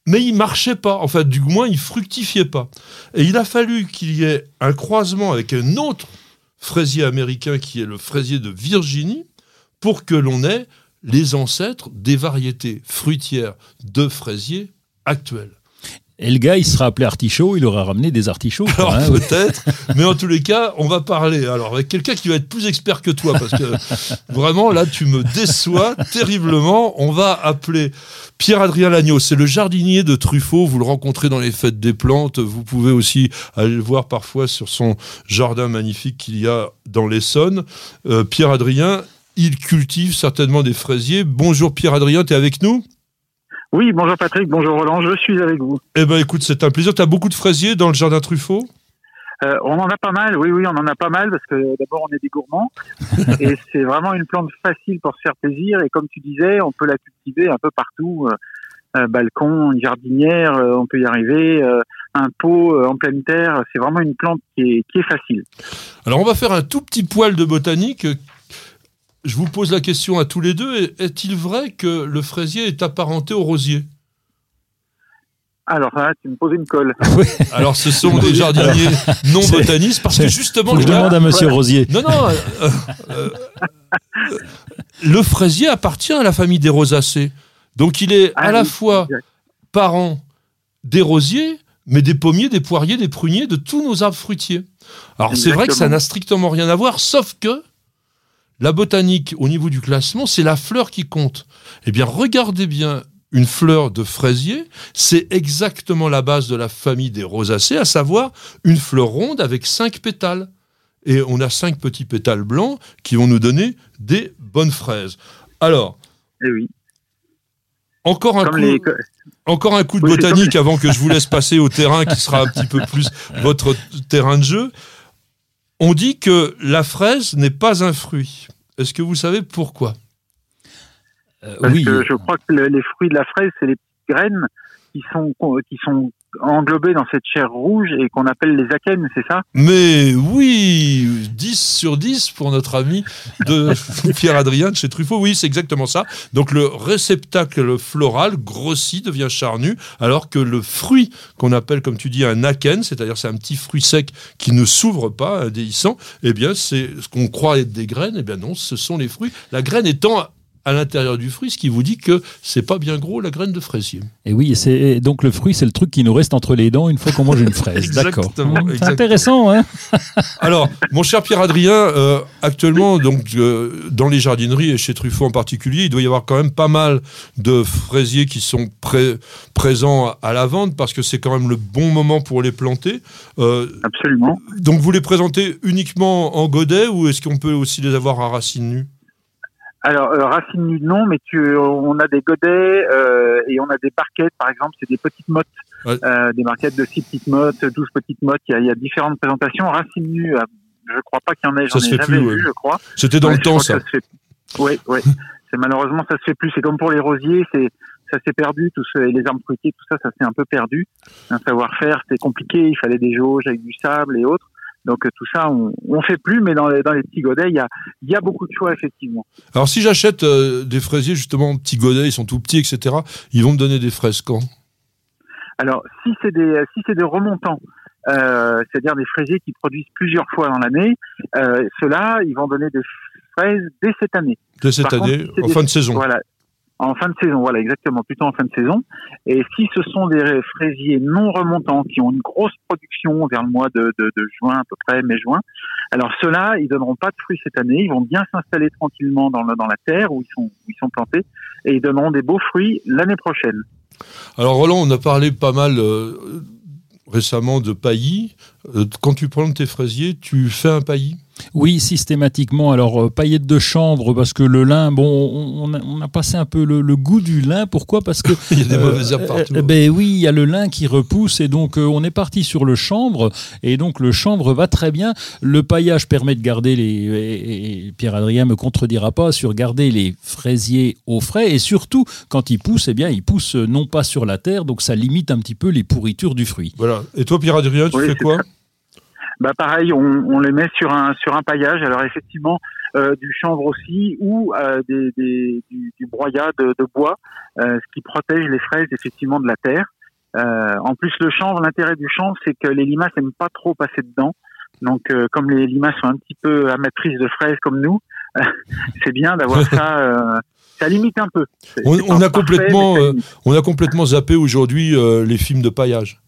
mais il marchait pas. En fait, du moins, il fructifiait pas. Et il a fallu qu'il y ait un croisement avec un autre fraisier américain qui est le fraisier de Virginie pour que l'on ait les ancêtres des variétés fruitières de fraisiers actuelles. Et le gars, il sera appelé artichaut, il aura ramené des artichauts. Alors hein, peut-être, mais en tous les cas, on va parler alors avec quelqu'un qui va être plus expert que toi, parce que vraiment là, tu me déçois terriblement. On va appeler Pierre-Adrien Lagneau, c'est le jardinier de Truffaut, vous le rencontrez dans les fêtes des plantes, vous pouvez aussi aller le voir parfois sur son jardin magnifique qu'il y a dans l'Essonne. Euh, Pierre-Adrien, il cultive certainement des fraisiers. Bonjour Pierre-Adrien, tu es avec nous? Oui, bonjour Patrick, bonjour Roland, je suis avec vous. Eh ben écoute, c'est un plaisir. Tu as beaucoup de fraisiers dans le jardin Truffaut? Euh, on en a pas mal, oui, oui, on en a pas mal parce que d'abord on est des gourmands et c'est vraiment une plante facile pour se faire plaisir et comme tu disais, on peut la cultiver un peu partout, euh, balcon, une jardinière, euh, on peut y arriver, un pot en pleine terre, c'est vraiment une plante qui est, qui est facile. Alors on va faire un tout petit poil de botanique je vous pose la question à tous les deux. Est-il vrai que le fraisier est apparenté au rosier? Alors là, tu me poses une colle. Alors ce sont des jardiniers non botanistes parce que justement... je demande à Monsieur Rosier. Non, non. Euh, euh, euh, le fraisier appartient à la famille des rosacées. Donc il est à ah la fois parent des rosiers, mais des pommiers, des poiriers, des pruniers, de tous nos arbres fruitiers. Alors c'est vrai que ça n'a strictement rien à voir, sauf que la botanique, au niveau du classement, c'est la fleur qui compte. Eh bien, regardez bien une fleur de fraisier, c'est exactement la base de la famille des rosacées, à savoir une fleur ronde avec cinq pétales. Et on a cinq petits pétales blancs qui vont nous donner des bonnes fraises. Alors, eh oui. encore, un coup, encore un coup de botanique avant que je vous laisse passer au terrain qui sera un petit peu plus votre terrain de jeu. On dit que la fraise n'est pas un fruit. Est-ce que vous savez pourquoi? Euh, Oui. je crois que les fruits de la fraise, c'est les petites graines qui sont, qui sont englobés dans cette chair rouge et qu'on appelle les akènes, c'est ça? Mais oui, 10 sur 10 pour notre ami de Pierre-Adrien de chez Truffaut. Oui, c'est exactement ça. Donc le réceptacle floral grossit, devient charnu, alors que le fruit qu'on appelle, comme tu dis, un akène, c'est-à-dire c'est un petit fruit sec qui ne s'ouvre pas, déhissant, eh bien c'est ce qu'on croit être des graines, eh bien non, ce sont les fruits. La graine étant à l'intérieur du fruit, ce qui vous dit que c'est pas bien gros la graine de fraisier. Et oui, c'est donc le fruit, c'est le truc qui nous reste entre les dents une fois qu'on mange une fraise. D'accord. C'est intéressant, hein Alors, mon cher Pierre-Adrien, euh, actuellement, donc euh, dans les jardineries et chez Truffaut en particulier, il doit y avoir quand même pas mal de fraisiers qui sont présents à la vente parce que c'est quand même le bon moment pour les planter. Euh, Absolument. Donc, vous les présentez uniquement en godet ou est-ce qu'on peut aussi les avoir à racines nues? Alors, euh, racine nue, non, mais tu, on a des godets euh, et on a des barquettes, par exemple, c'est des petites mottes, euh, des barquettes de 6 petites mottes, 12 petites mottes, il y a, il y a différentes présentations. Racine nue, euh, je crois pas qu'il y en ait, j'en ai jamais vu, je crois. C'était dans le temps, ça. Oui, oui. c'est malheureusement, ça se fait plus. C'est comme pour les rosiers, c'est ça s'est perdu, tout ce, les arbres fruitiers, tout ça, ça s'est un peu perdu. Un savoir-faire, c'était compliqué, il fallait des jauges avec du sable et autres. Donc tout ça, on, on fait plus, mais dans les, dans les petits godets, il y a, y a beaucoup de choix effectivement. Alors si j'achète euh, des fraisiers justement petits godets, ils sont tout petits, etc. Ils vont me donner des fraises quand? Alors si c'est des si c'est des remontants, euh, c'est-à-dire des fraisiers qui produisent plusieurs fois dans l'année, euh, ceux-là, ils vont donner des fraises dès cette année. Dès cette année, en fin de saison. Voilà, en fin de saison, voilà, exactement, plutôt en fin de saison. Et si ce sont des fraisiers non remontants qui ont une grosse production vers le mois de, juin à peu près, mai-juin, alors ceux-là, ils donneront pas de fruits cette année. Ils vont bien s'installer tranquillement dans, la terre où ils sont plantés et ils donneront des beaux fruits l'année prochaine. Alors Roland, on a parlé pas mal. Euh, récemment de paillis. Euh, quand tu plantes tes fraisiers, tu fais un paillis? Oui, systématiquement. Alors, euh, paillettes de chambre, parce que le lin, bon, on, a, passé un peu le, goût du lin. Pourquoi? Parce que. il y a des mauvaises herbes partout. Euh, ben oui, il y a le lin qui repousse, et donc on est parti sur le chambre, et donc le chambre va très bien. Le paillage permet de garder les. Et, Pierre-Adrien me contredira pas sur garder les fraisiers au frais, et surtout, quand ils poussent, eh bien, ils poussent non pas sur la terre, donc ça limite un petit peu les pourritures du fruit. Voilà. Et toi, Pierre-Adrien, tu fais quoi? Bah pareil, on, on, les met sur un sur un paillage. Alors effectivement, euh, du chanvre aussi ou euh, des, des, du, du broyat de, de bois, euh, ce qui protège les fraises effectivement de la terre. Euh, en plus, le chanvre, l'intérêt du chanvre, c'est que les limaces n'aiment pas trop passer dedans. Donc, euh, comme les limaces sont un petit peu amatrices de fraises comme nous, c'est bien d'avoir ça. ça limite un peu. On, on a complètement, on a complètement zappé aujourd'hui les films de paillage.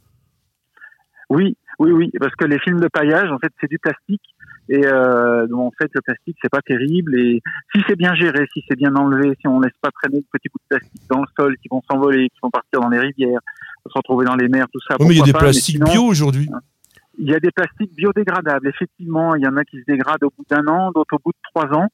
Oui, oui, oui, parce que les films de paillage, en fait, c'est du plastique. Et euh, en fait, le plastique, c'est pas terrible. Et si c'est bien géré, si c'est bien enlevé, si on laisse pas traîner de petits bouts de plastique dans le sol qui vont s'envoler, qui vont partir dans les rivières, se retrouver dans les mers, tout ça. Oui, mais il y a des plastiques bio aujourd'hui. Il y a des plastiques biodégradables. Effectivement, il y en a qui se dégradent au bout d'un an, d'autres au bout de trois ans.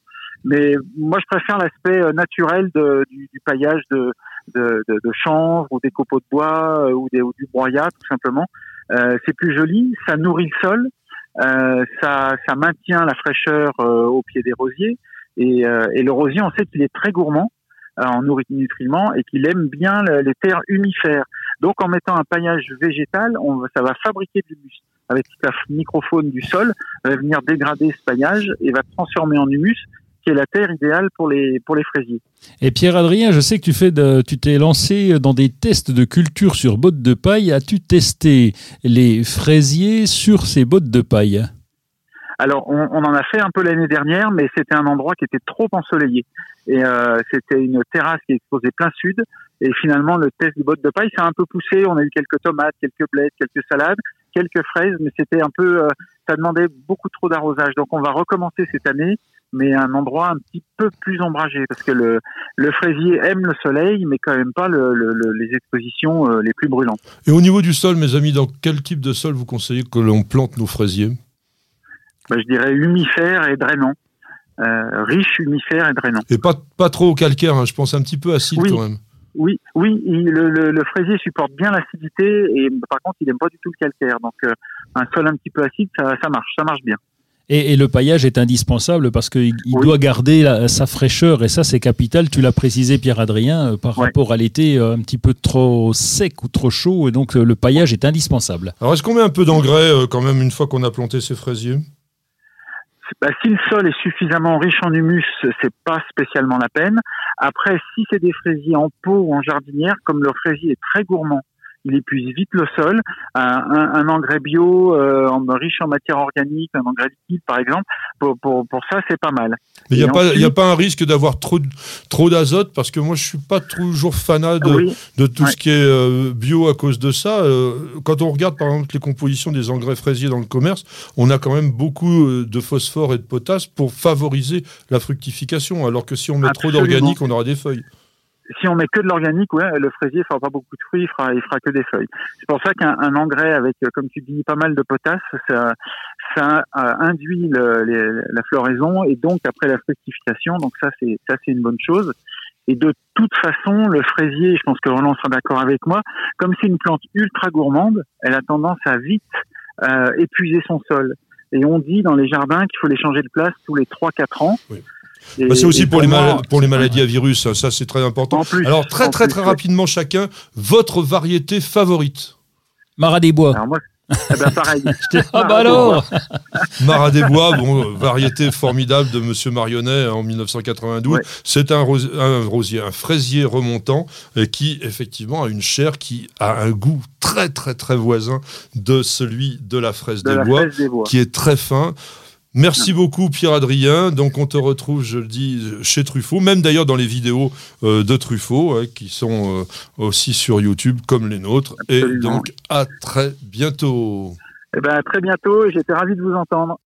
Mais moi, je préfère l'aspect euh, naturel de, du, du, paillage de, de, de, de, chanvre ou des copeaux de bois euh, ou, des, ou du broyat, tout simplement. Euh, c'est plus joli, ça nourrit le sol, euh, ça, ça maintient la fraîcheur euh, au pied des rosiers. Et, et le rosier, on sait qu'il est très gourmand en nutriments et qu'il aime bien les terres humifères. Donc en mettant un paillage végétal, on, ça va fabriquer de l'humus. Avec la microfaune du sol, va venir dégrader ce paillage et va transformer en humus qui est la terre idéale pour les, pour les fraisiers. Et Pierre-Adrien, je sais que tu fais de, tu t'es lancé dans des tests de culture sur bottes de paille. As-tu testé les fraisiers sur ces bottes de paille? Alors, on, on, en a fait un peu l'année dernière, mais c'était un endroit qui était trop ensoleillé. Et euh, c'était une terrasse qui exposait plein sud. Et finalement, le test des bottes de paille, ça a un peu poussé. On a eu quelques tomates, quelques blés, quelques salades, quelques fraises, mais c'était un peu, euh, ça demandait beaucoup trop d'arrosage. Donc, on va recommencer cette année mais un endroit un petit peu plus ombragé parce que le, le fraisier aime le soleil, mais quand même pas le, le, les expositions euh, les plus brûlantes. Et au niveau du sol, mes amis, dans quel type de sol vous conseillez que l'on plante nos fraisiers? Bah, Je dirais humifère et drainant. Euh, riche, humifère et drainant. Et pas, pas trop calcaire, hein, je pense un petit peu acide quand même. Oui, oui, le, le, le, fraisier supporte bien l'acidité et par contre il n'aime pas du tout le calcaire. Donc euh, un sol un petit peu acide, ça, ça marche, ça marche bien. Et, le paillage est indispensable parce qu'il doit garder sa fraîcheur et ça c'est capital. Tu l'as précisé Pierre-Adrien euh, par rapport à l'été euh, un petit peu trop sec ou trop chaud et donc euh, le paillage est indispensable. Alors est-ce qu'on met un peu d'engrais quand même une fois qu'on a planté ces fraisiers bah, si le sol est suffisamment riche en humus, c'est pas spécialement la peine. Après, si c'est des fraisiers en pot ou en jardinière, comme le fraisier est très gourmand, il épuise vite le sol. Un, engrais bio euh, riche en matière organique, un engrais liquide par exemple, pour, pour, pour ça c'est pas mal. Mais il n'y a, pas, a pas un risque d'avoir trop, trop d'azote? Parce que moi je suis pas toujours fanat de, de tout ce qui est euh, bio à cause de ça. Euh, quand on regarde par exemple les compositions des engrais fraisiers dans le commerce, on a quand même beaucoup euh, de phosphore et de potasse pour favoriser la fructification, alors que si on met trop d'organique, on aura des feuilles si on met que de l'organique, ouais, le fraisier fera pas beaucoup de fruits, il fera, il fera que des feuilles. C'est pour ça qu'un engrais avec, euh, comme tu dis, pas mal de potasse, ça, ça euh, induit le, la floraison et donc après la fructification. Donc ça, c'est ça, c'est une bonne chose. Et de toute façon, le fraisier, je pense que Roland sera d'accord avec moi, comme c'est une plante ultra gourmande, elle a tendance à vite euh, épuiser son sol. Et on dit dans les jardins qu'il faut les changer de place tous les 3-4 ans. Oui. Bah, c'est aussi pour, les pour les maladies à virus, ça c'est très important. Alors très très très rapidement chacun, votre variété favorite Marat des Bois. Alors moi, eh ben pareil. ah bah alors Marat des Bois, bon, variété formidable de Monsieur Marionnet en 1992. C'est un, un, rosier, un fraisier remontant et qui effectivement a une chair qui a un goût très très très voisin de celui de la fraise, des, bois, des bois, qui est très fin. Merci beaucoup Pierre-Adrien. Donc on te retrouve, je le dis, chez Truffaut, même d'ailleurs dans les vidéos euh, de Truffaut, hein, qui sont euh, aussi sur YouTube comme les nôtres. Et donc à très bientôt. Eh ben, à très bientôt, j'étais ravi de vous entendre.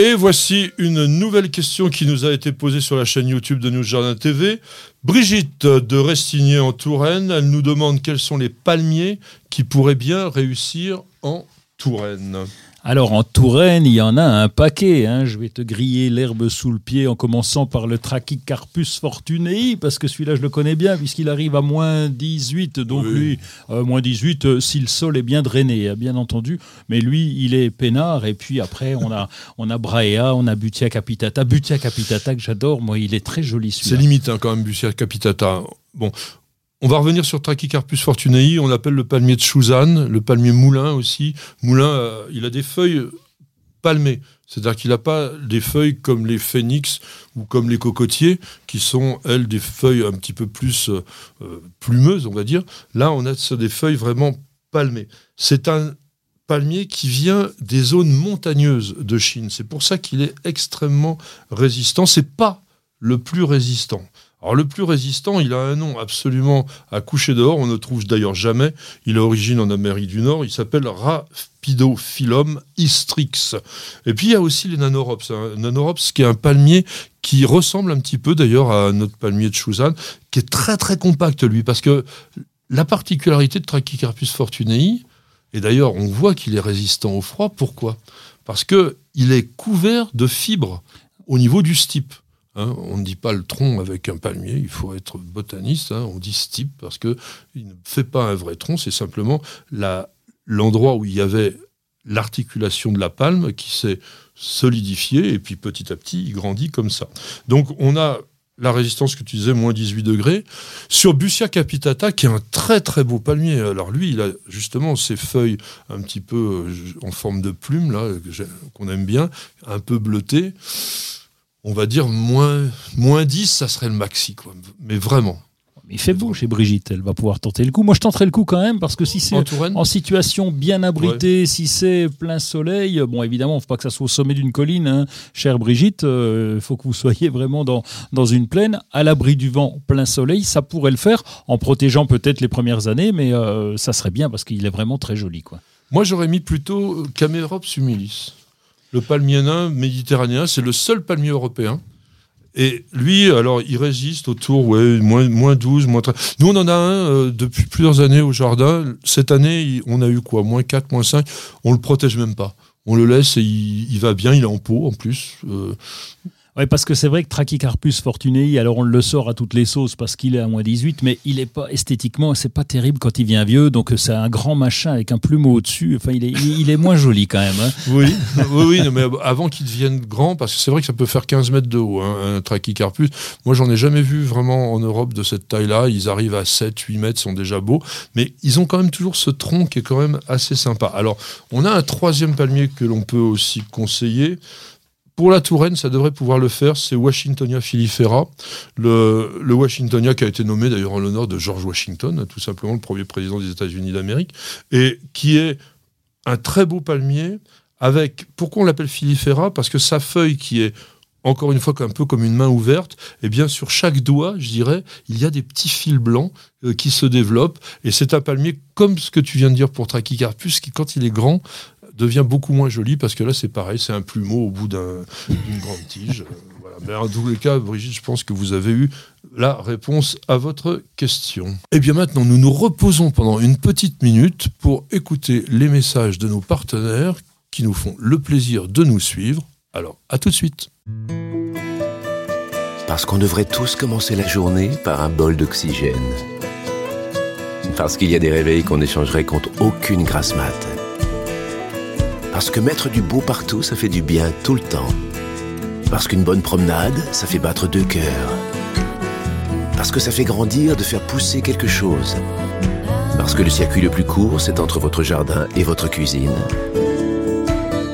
Et voici une nouvelle question qui nous a été posée sur la chaîne YouTube de News Jardin TV. Brigitte de Restigné en Touraine, elle nous demande quels sont les palmiers qui pourraient bien réussir en Touraine. Alors en Touraine, il y en a un paquet. Hein. Je vais te griller l'herbe sous le pied en commençant par le Trachycarpus fortunei, parce que celui-là je le connais bien, puisqu'il arrive à moins 18. Donc lui, euh, moins 18 euh, si le sol est bien drainé, hein, bien entendu. Mais lui, il est peinard. Et puis après, on a, on a Braea, on a Butia capitata. Butia capitata que j'adore, moi, il est très joli celui-là. C'est limite hein, quand même, Butia capitata. Bon, on va revenir sur Trachycarpus fortunei, on l'appelle le palmier de Chouzanne, le palmier moulin aussi. Moulin, euh, il a des feuilles palmées, c'est-à-dire qu'il n'a pas des feuilles comme les phénix ou comme les cocotiers, qui sont, elles, des feuilles un petit peu plus euh, euh, plumeuses, on va dire. Là, on a des feuilles vraiment palmées. C'est un palmier qui vient des zones montagneuses de Chine. C'est pour ça qu'il est extrêmement résistant. C'est pas le plus résistant. Alors le plus résistant, il a un nom absolument à coucher dehors, on ne trouve d'ailleurs jamais. Il a origine en Amérique du Nord, il s'appelle Rapidophyllum istrix. Et puis il y a aussi les nanorops. Hein. Nanorops qui est un palmier qui ressemble un petit peu d'ailleurs à notre palmier de Chouzanne, qui est très très compact lui, parce que la particularité de Trachycarpus fortunei, et d'ailleurs on voit qu'il est résistant au froid, pourquoi? Parce qu'il est couvert de fibres au niveau du stipe. Hein, on ne dit pas le tronc avec un palmier, il faut être botaniste, hein, on dit stipe parce qu'il ne fait pas un vrai tronc, c'est simplement l'endroit où il y avait l'articulation de la palme qui s'est solidifiée et puis petit à petit il grandit comme ça. Donc on a la résistance que tu disais, moins 18 degrés. Sur Bussia capitata, qui est un très très beau palmier. Alors lui, il a justement ses feuilles un petit peu euh, en forme de plume, là, qu'on aime bien, un peu bleutées on va dire moins, moins 10, ça serait le maxi, quoi. Mais vraiment. Mais il fait beau chez Brigitte, elle va pouvoir tenter le coup. Moi, je tenterai le coup quand même, parce que si c'est en, situation bien abritée, si c'est plein soleil, bon, évidemment, il ne faut pas que ça soit au sommet d'une colline, hein. chère Brigitte, il euh, faut que vous soyez vraiment dans, dans une plaine, à l'abri du vent, plein soleil, ça pourrait le faire, en protégeant peut-être les premières années, mais euh, ça serait bien, parce qu'il est vraiment très joli, quoi. Moi, j'aurais mis plutôt Camerops humilis. Le palmier nain méditerranéen, c'est le seul palmier européen. Et lui, alors, il résiste autour, ouais, moins, moins 12, moins 13. Nous, on en a un euh, depuis plusieurs années au jardin. Cette année, on a eu quoi? Moins 4, moins 5. On le protège même pas. On le laisse et il, va bien, il est en pot en plus. Euh, Parce que c'est vrai que Trachycarpus fortunei, alors on le sort à toutes les sauces parce qu'il est à moins 18, mais il est pas esthétiquement, c'est pas terrible quand il vient vieux, donc c'est un grand machin avec un plumeau au-dessus. Enfin, il est, il est moins joli quand même. Hein. Oui, oui, oui mais avant qu'il devienne grand, parce que c'est vrai que ça peut faire 15 mètres de haut, hein, un Trachycarpus. Moi, j'en ai jamais vu vraiment en Europe de cette taille-là. Ils arrivent à 7, 8 mètres, sont déjà beaux, mais ils ont quand même toujours ce tronc qui est quand même assez sympa. Alors, on a un troisième palmier que l'on peut aussi conseiller. Pour la Touraine, ça devrait pouvoir le faire, c'est Washingtonia filifera, le, Washingtonia qui a été nommé d'ailleurs en l'honneur de George Washington, tout simplement le premier président des États-Unis d'Amérique, et qui est un très beau palmier avec, pourquoi on l'appelle filifera? Parce que sa feuille qui est encore une fois un peu comme une main ouverte, et eh bien sur chaque doigt, je dirais, il y a des petits fils blancs euh, qui se développent, et c'est un palmier comme ce que tu viens de dire pour Trachycarpus, qui quand il est grand, devient beaucoup moins joli parce que là c'est pareil, c'est un plumeau au bout d'une grande tige. Euh, voilà. Mais en tous les cas, Brigitte, je pense que vous avez eu la réponse à votre question. Et eh bien maintenant, nous nous reposons pendant une petite minute pour écouter les messages de nos partenaires qui nous font le plaisir de nous suivre. Alors, à tout de suite. Parce qu'on devrait tous commencer la journée par un bol d'oxygène. Parce qu'il y a des réveils qu'on échangerait contre aucune grasse mat. Parce que mettre du beau partout, ça fait du bien tout le temps. Parce qu'une bonne promenade, ça fait battre deux cœurs. Parce que ça fait grandir de faire pousser quelque chose. Parce que le circuit le plus court, c'est entre votre jardin et votre cuisine.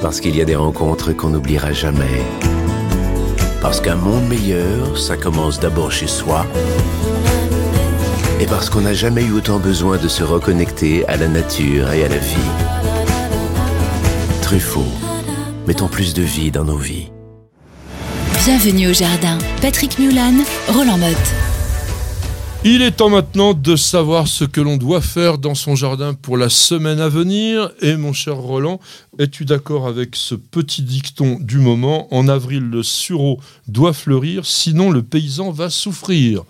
Parce qu'il y a des rencontres qu'on n'oubliera jamais. Parce qu'un monde meilleur, ça commence d'abord chez soi. Et parce qu'on n'a jamais eu autant besoin de se reconnecter à la nature et à la vie. Truffaut. Mettons plus de vie dans nos vies. Bienvenue au jardin. Patrick Mulan, Roland Motte. Il est temps maintenant de savoir ce que l'on doit faire dans son jardin pour la semaine à venir. Et mon cher Roland, es-tu d'accord avec ce petit dicton du moment? En avril, le sureau doit fleurir, sinon le paysan va souffrir.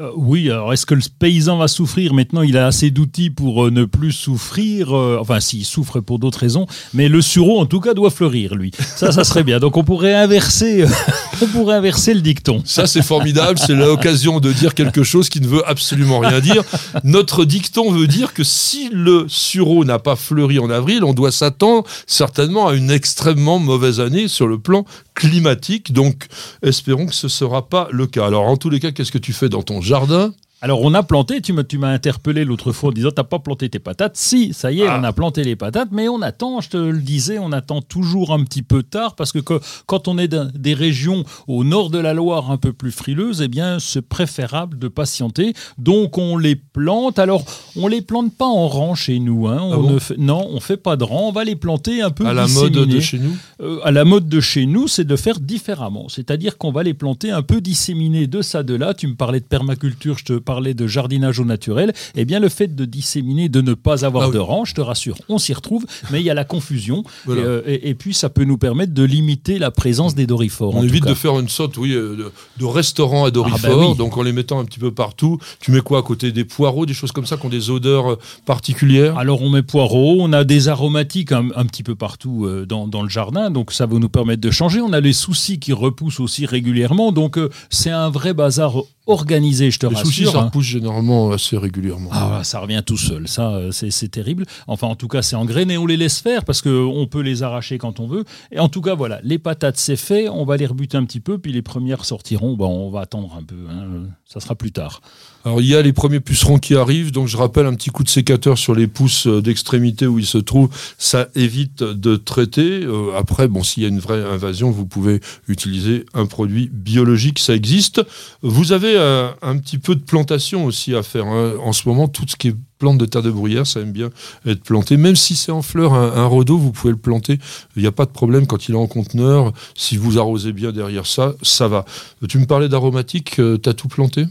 Euh, oui, alors est-ce que le paysan va souffrir Maintenant, il a assez d'outils pour euh, ne plus souffrir. Euh, enfin, s'il souffre pour d'autres raisons. Mais le sureau, en tout cas, doit fleurir, lui. Ça, ça serait bien. Donc, on pourrait inverser, on pourrait inverser le dicton. Ça, c'est formidable. C'est l'occasion de dire quelque chose qui ne veut absolument rien dire. Notre dicton veut dire que si le sureau n'a pas fleuri en avril, on doit s'attendre certainement à une extrêmement mauvaise année sur le plan climatique. Donc, espérons que ce ne sera pas le cas. Alors, en tous les cas, qu'est-ce que tu fais dans ton jardin alors on a planté, tu m'as interpellé l'autre fois en disant t'as pas planté tes patates. Si, ça y est, ah. on a planté les patates, mais on attend, je te le disais, on attend toujours un petit peu tard parce que, quand on est dans des régions au nord de la Loire un peu plus frileuses, eh bien c'est préférable de patienter. Donc on les plante. Alors on les plante pas en rang chez nous. Hein. On ah ne fait, non, on fait pas de rang. On va les planter un peu à la mode de chez nous. Euh, à la mode de chez nous, c'est de faire différemment. C'est-à-dire qu'on va les planter un peu disséminés de ça de là. Tu me parlais de permaculture, je te parle parler de jardinage au naturel, eh bien le fait de disséminer, de ne pas avoir ah de rang, je te rassure, on s'y retrouve, mais il y a la confusion. Euh, et, puis ça peut nous permettre de limiter la présence des dorifores. On évite de faire une sorte, oui, euh, de, restaurant à ah, bah dorifores, donc en les mettant un petit peu partout. Tu mets quoi à côté des poireaux, des choses comme ça qui ont des odeurs euh, particulières? Alors on met poireaux, on a des aromatiques un, petit peu partout dans, dans, le jardin, donc ça va nous permettre de changer. On a les soucis qui repoussent aussi régulièrement, donc c'est un vrai bazar organisé, je te les rassure. Soucis, ça hein. repousse généralement assez régulièrement. Ah, ça revient tout seul, ça euh, c'est terrible. Enfin, en tout cas, c'est engrainé, on les laisse faire parce qu'on peut les arracher quand on veut. Et en tout cas, voilà, les patates, c'est fait, on va les rebuter un petit peu, puis les premières sortiront, bon, on va attendre un peu, hein. ça sera plus tard. Alors il y a les premiers pucerons qui arrivent, donc je rappelle un petit coup de sécateur sur les pousses euh, d'extrémité où ils se trouvent, ça évite de traiter. Euh, après, bon, s'il y a une vraie invasion, vous pouvez utiliser un produit biologique, ça existe. Vous avez euh, un petit peu de plantation aussi à faire. Hein. En ce moment, tout ce qui est plante de terre de bruyère, ça aime bien être planté. Même si c'est en fleurs, un, un vous pouvez le planter. Il n'y a pas de problème quand il est en conteneur. Si vous arrosez bien derrière ça, ça va. Tu me parlais d'aromatique, tu as tout planté?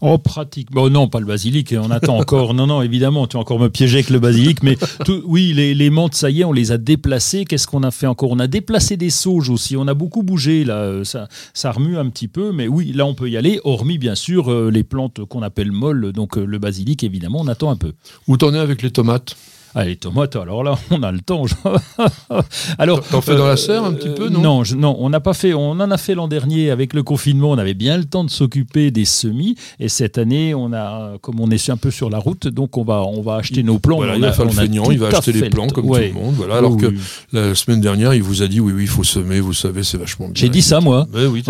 Oh, pratique. Bon, non, pas le basilic. On attend encore. Non, non, évidemment, tu vas encore me piéger avec le basilic. Mais oui, les, les, menthes, ça y est, on les a déplacées. Qu'est-ce qu'on a fait encore? On a déplacé des sauges aussi. On a beaucoup bougé, là. Euh, ça, ça remue un petit peu. Mais oui, là, on peut y aller. Hormis, bien sûr, euh, les plantes qu'on appelle molles. Donc, euh, le basilic, évidemment, on attend un peu. Où t'en es avec les tomates? Ah, les tomates, alors là, on a le temps. alors, t'en fais dans la serre un petit peu, non? Non, non, on n'a pas fait. On en a fait l'an dernier avec le confinement. On avait bien le temps de s'occuper des semis. Et cette année, on a, comme on est un peu sur la route, donc on va, on va acheter nos plants. Voilà, il va faire le feignant, il va acheter les plants comme tout le monde. Voilà, alors que la semaine dernière, il vous a dit oui, oui, il faut semer. Vous savez, c'est vachement bien. J'ai dit ça, moi. oui,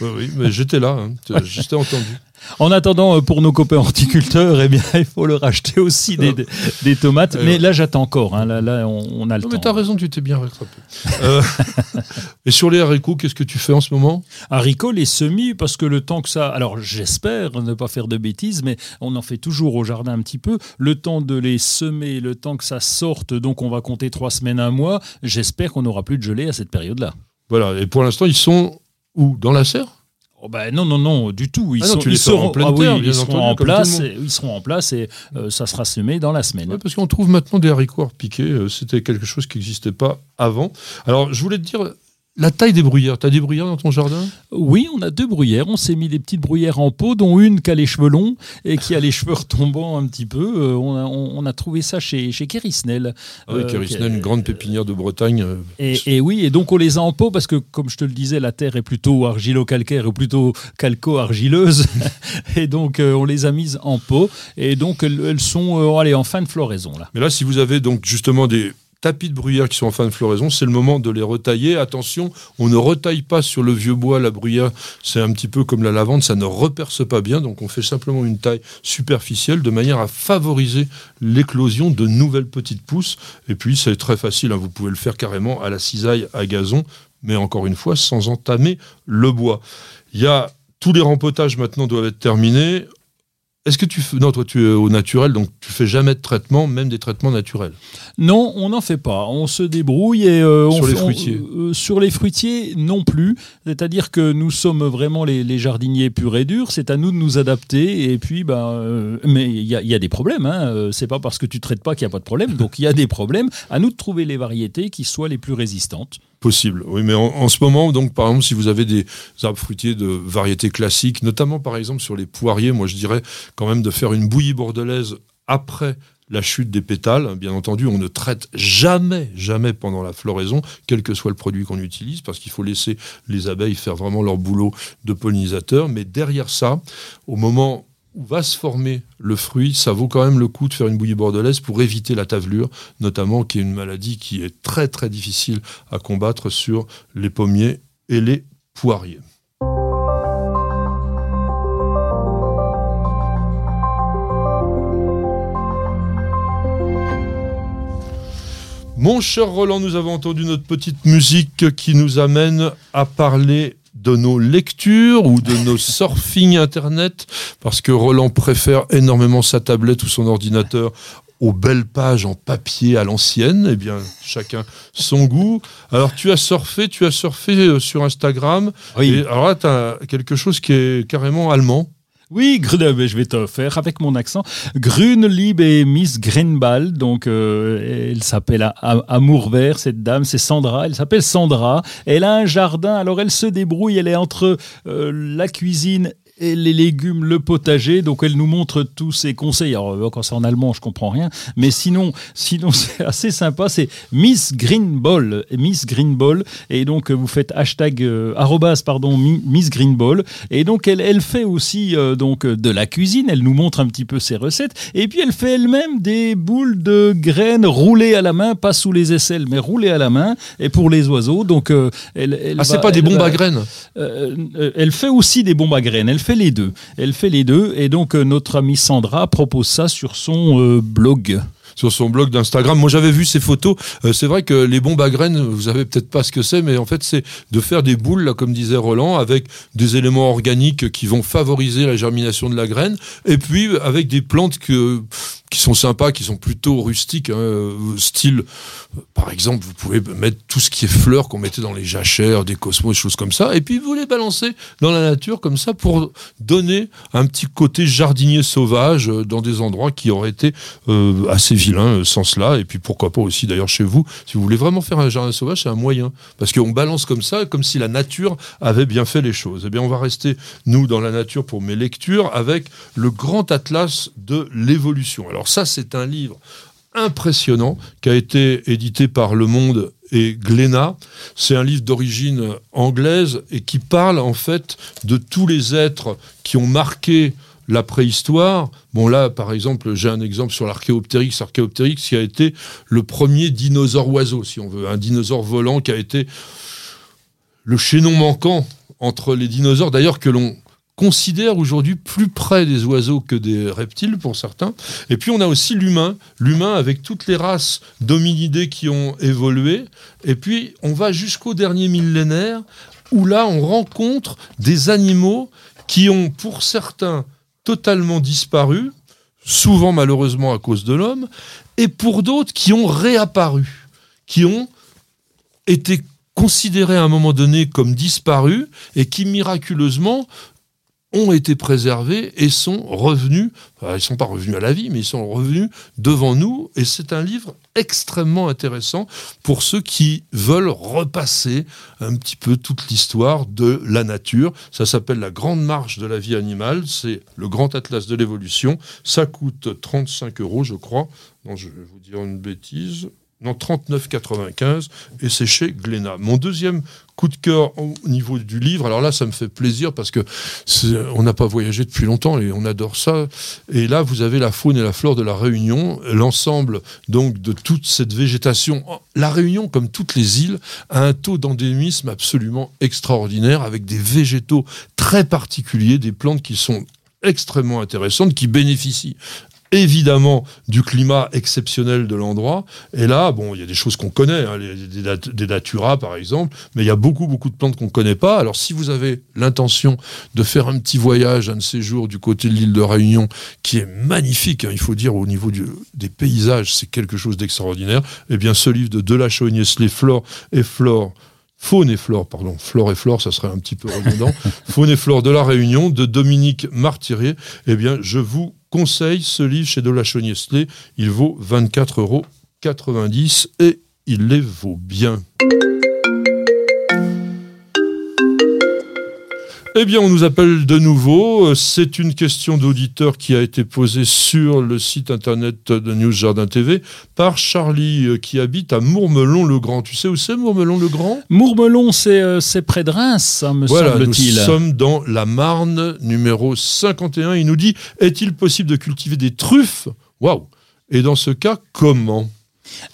oui, mais j'étais là. Hein. J'étais entendu. En attendant, euh, pour nos copains horticulteurs, eh bien, il faut leur acheter aussi des, des, tomates. Mais là, j'attends encore. Hein. Là, là, on, a le non, temps. Mais t'as raison, tu t'es bien rattrapé. Euh, et sur les haricots, qu'est-ce que tu fais en ce moment? Haricots, les semis, parce que le temps que ça. Alors, j'espère ne pas faire de bêtises, mais on en fait toujours au jardin un petit peu. Le temps de les semer, le temps que ça sorte, donc on va compter trois semaines, un mois. J'espère qu'on n'aura plus de gelée à cette période-là. Voilà. Et pour l'instant, ils sont où? Dans la serre? Oh bah non, non, non, du tout. Ils, sont, ils seront, en, pleine terre, ils seront en place, et, ils seront en place et euh, ça sera semé dans la semaine. parce qu'on trouve maintenant des haricots piqués. Euh, c'était quelque chose qui n'existait pas avant. Alors, je voulais te dire, la taille des bruyères, tu as des bruyères dans ton jardin? Oui, on a deux bruyères. On s'est mis des petites bruyères en pot, dont une qui a les cheveux longs et qui a les cheveux retombants un petit peu. Euh, on, a, trouvé ça chez, chez Kérisnel. Ah oui, Kérisnel, une grande pépinière de Bretagne. Euh, et, oui, et donc on les a en pot parce que, comme je te le disais, la terre est plutôt argilo-calcaire ou plutôt calco-argileuse. et donc euh, on les a mises en pot. Et donc elles, sont allez, en fin de floraison. Là. Mais là, si vous avez donc justement des tapis de bruyère qui sont en fin de floraison, c'est le moment de les retailler. Attention, on ne retaille pas sur le vieux bois. La bruyère, c'est un petit peu comme la lavande, ça ne reperce pas bien. Donc on fait simplement une taille superficielle de manière à favoriser l'éclosion de nouvelles petites pousses. Et puis c'est très facile, hein. vous pouvez le faire carrément à la cisaille à gazon, mais encore une fois sans entamer le bois. Il y a tous les rempotages maintenant doivent être terminés. Est-ce que tu fais... Non, toi, tu es au naturel, donc tu fais jamais de traitement, même des traitements naturels? Non, on n'en fait pas. On se débrouille et euh, sur les fruitiers. Euh, sur les fruitiers, non plus. C'est-à-dire que nous sommes vraiment les, jardiniers purs et durs. C'est à nous de nous adapter. Et puis, ben, euh, mais il y, a, des problèmes. Hein. C'est pas parce que tu traites pas qu'il n'y a pas de problème. Donc il y a des problèmes. À nous de trouver les variétés qui soient les plus résistantes. Oui, mais en, ce moment, donc par exemple, si vous avez des arbres fruitiers de variété classique, notamment par exemple sur les poiriers, moi je dirais quand même de faire une bouillie bordelaise après la chute des pétales. Bien entendu, on ne traite jamais, jamais pendant la floraison, quel que soit le produit qu'on utilise, parce qu'il faut laisser les abeilles faire vraiment leur boulot de pollinisateur. Mais derrière ça, au moment où va se former le fruit, ça vaut quand même le coup de faire une bouillie bordelaise pour éviter la tavelure, notamment qui est une maladie qui est très très difficile à combattre sur les pommiers et les poiriers. Mon cher Roland, nous avons entendu notre petite musique qui nous amène à parler de nos lectures ou de nos surfing internet, parce que Roland préfère énormément sa tablette ou son ordinateur aux belles pages en papier à l'ancienne, eh bien, chacun son goût. Alors, tu as surfé, tu as surfé euh, sur Instagram. Oui. alors là, tu as quelque chose qui est carrément allemand. Oui, je vais te faire avec mon accent. Grune Liebe Miss Greenball, donc euh, elle s'appelle Amour Vert, cette dame, c'est Sandra, elle s'appelle Sandra. Elle a un jardin, alors elle se débrouille, elle est entre euh, la cuisine et les légumes, le potager. Donc elle nous montre tous ses conseils. Alors euh, quand c'est en allemand, je comprends rien, mais sinon, sinon c'est assez sympa. C'est Miss Greenball, Miss Greenball, et donc vous faites hashtag euh, pardon Miss Greenball. Et donc elle, elle fait aussi euh, donc de la cuisine. Elle nous montre un petit peu ses recettes. Et puis elle fait elle-même des boules de graines roulées à la main, pas sous les aisselles, mais roulées à la main. Et pour les oiseaux, donc elle, elle ah c'est pas des bombes à graines. elle fait aussi des bombes à graines. Elle fait les deux. Elle fait les deux. Et donc, euh, notre amie Sandra propose ça sur son euh, blog sur son blog d'Instagram. Moi, j'avais vu ces photos. Euh, c'est vrai que les bombes à graines, vous savez peut-être pas ce que c'est, mais en fait, c'est de faire des boules, là, comme disait Roland, avec des éléments organiques qui vont favoriser la germination de la graine, et puis avec des plantes que qui sont sympas, qui sont plutôt rustiques, hein, style, par exemple, vous pouvez mettre tout ce qui est fleurs qu'on mettait dans les jachères, des cosmos, des choses comme ça, et puis vous les balancez dans la nature comme ça pour donner un petit côté jardinier sauvage euh, dans des endroits qui auraient été euh, assez vilains euh, sans cela, et puis pourquoi pas aussi d'ailleurs chez vous, si vous voulez vraiment faire un jardin sauvage, c'est un moyen, parce qu'on balance comme ça, comme si la nature avait bien fait les choses. Eh bien, on va rester, nous, dans la nature pour mes lectures, avec le grand atlas de l'évolution. Alors ça, c'est un livre impressionnant qui a été édité par Le Monde et Glénat. C'est un livre d'origine anglaise et qui parle en fait de tous les êtres qui ont marqué la préhistoire. Bon là, par exemple, j'ai un exemple sur l'archéoptérix. Archéoptérix qui a été le premier dinosaure oiseau, si on veut, un dinosaure volant qui a été le chaînon manquant entre les dinosaures, d'ailleurs que l'on considère aujourd'hui plus près des oiseaux que des reptiles pour certains. Et puis on a aussi l'humain, l'humain avec toutes les races d'hominidés qui ont évolué. Et puis on va jusqu'au dernier millénaire où là on rencontre des animaux qui ont pour certains totalement disparu, souvent malheureusement à cause de l'homme, et pour d'autres qui ont réapparu, qui ont été considérés à un moment donné comme disparus et qui miraculeusement ont été préservés et sont revenus, ils ne sont pas revenus à la vie, mais ils sont revenus devant nous. Et c'est un livre extrêmement intéressant pour ceux qui veulent repasser un petit peu toute l'histoire de la nature. Ça s'appelle La Grande Marche de la vie animale. C'est le grand atlas de l'évolution. Ça coûte 35 euros, je crois. Non, je vais vous dire une bêtise non 39,95 et c'est chez Glénat. Mon deuxième coup de cœur au niveau du livre, alors là ça me fait plaisir parce que on n'a pas voyagé depuis longtemps et on adore ça. Et là vous avez la faune et la flore de la Réunion, l'ensemble donc de toute cette végétation. La Réunion, comme toutes les îles, a un taux d'endémisme absolument extraordinaire avec des végétaux très particuliers, des plantes qui sont extrêmement intéressantes, qui bénéficient évidemment du climat exceptionnel de l'endroit. Et là, bon, il y a des choses qu'on connaît, hein, des, datura par exemple, mais il y a beaucoup, beaucoup de plantes qu'on ne connaît pas. Alors si vous avez l'intention de faire un petit voyage, un de ces jours du côté de l'île de Réunion, qui est magnifique, hein, il faut dire au niveau des paysages, c'est quelque chose d'extraordinaire, eh bien ce livre de Delachaux-Niestlé, Flore et Flore, Faune et Flore, pardon, Flore et Flore, ça serait un petit peu redondant. Faune et Flore de la Réunion de Dominique Martyrier. Eh bien, je vous conseille ce livre chez delachaux Il vaut 24,90 euros et il les vaut bien. Eh bien, on nous appelle de nouveau. C'est une question d'auditeur qui a été posée sur le site internet de News Jardin TV par Charlie euh, qui habite à Mourmelon-le-Grand. Tu sais où c'est Mourmelon-le-Grand? Mourmelon, euh, c'est près de Reims, ça me voilà, semble-t-il. Nous sommes dans la Marne, numéro 51. Il nous dit Est-il possible de cultiver des truffes? Waouh Et dans ce cas, comment?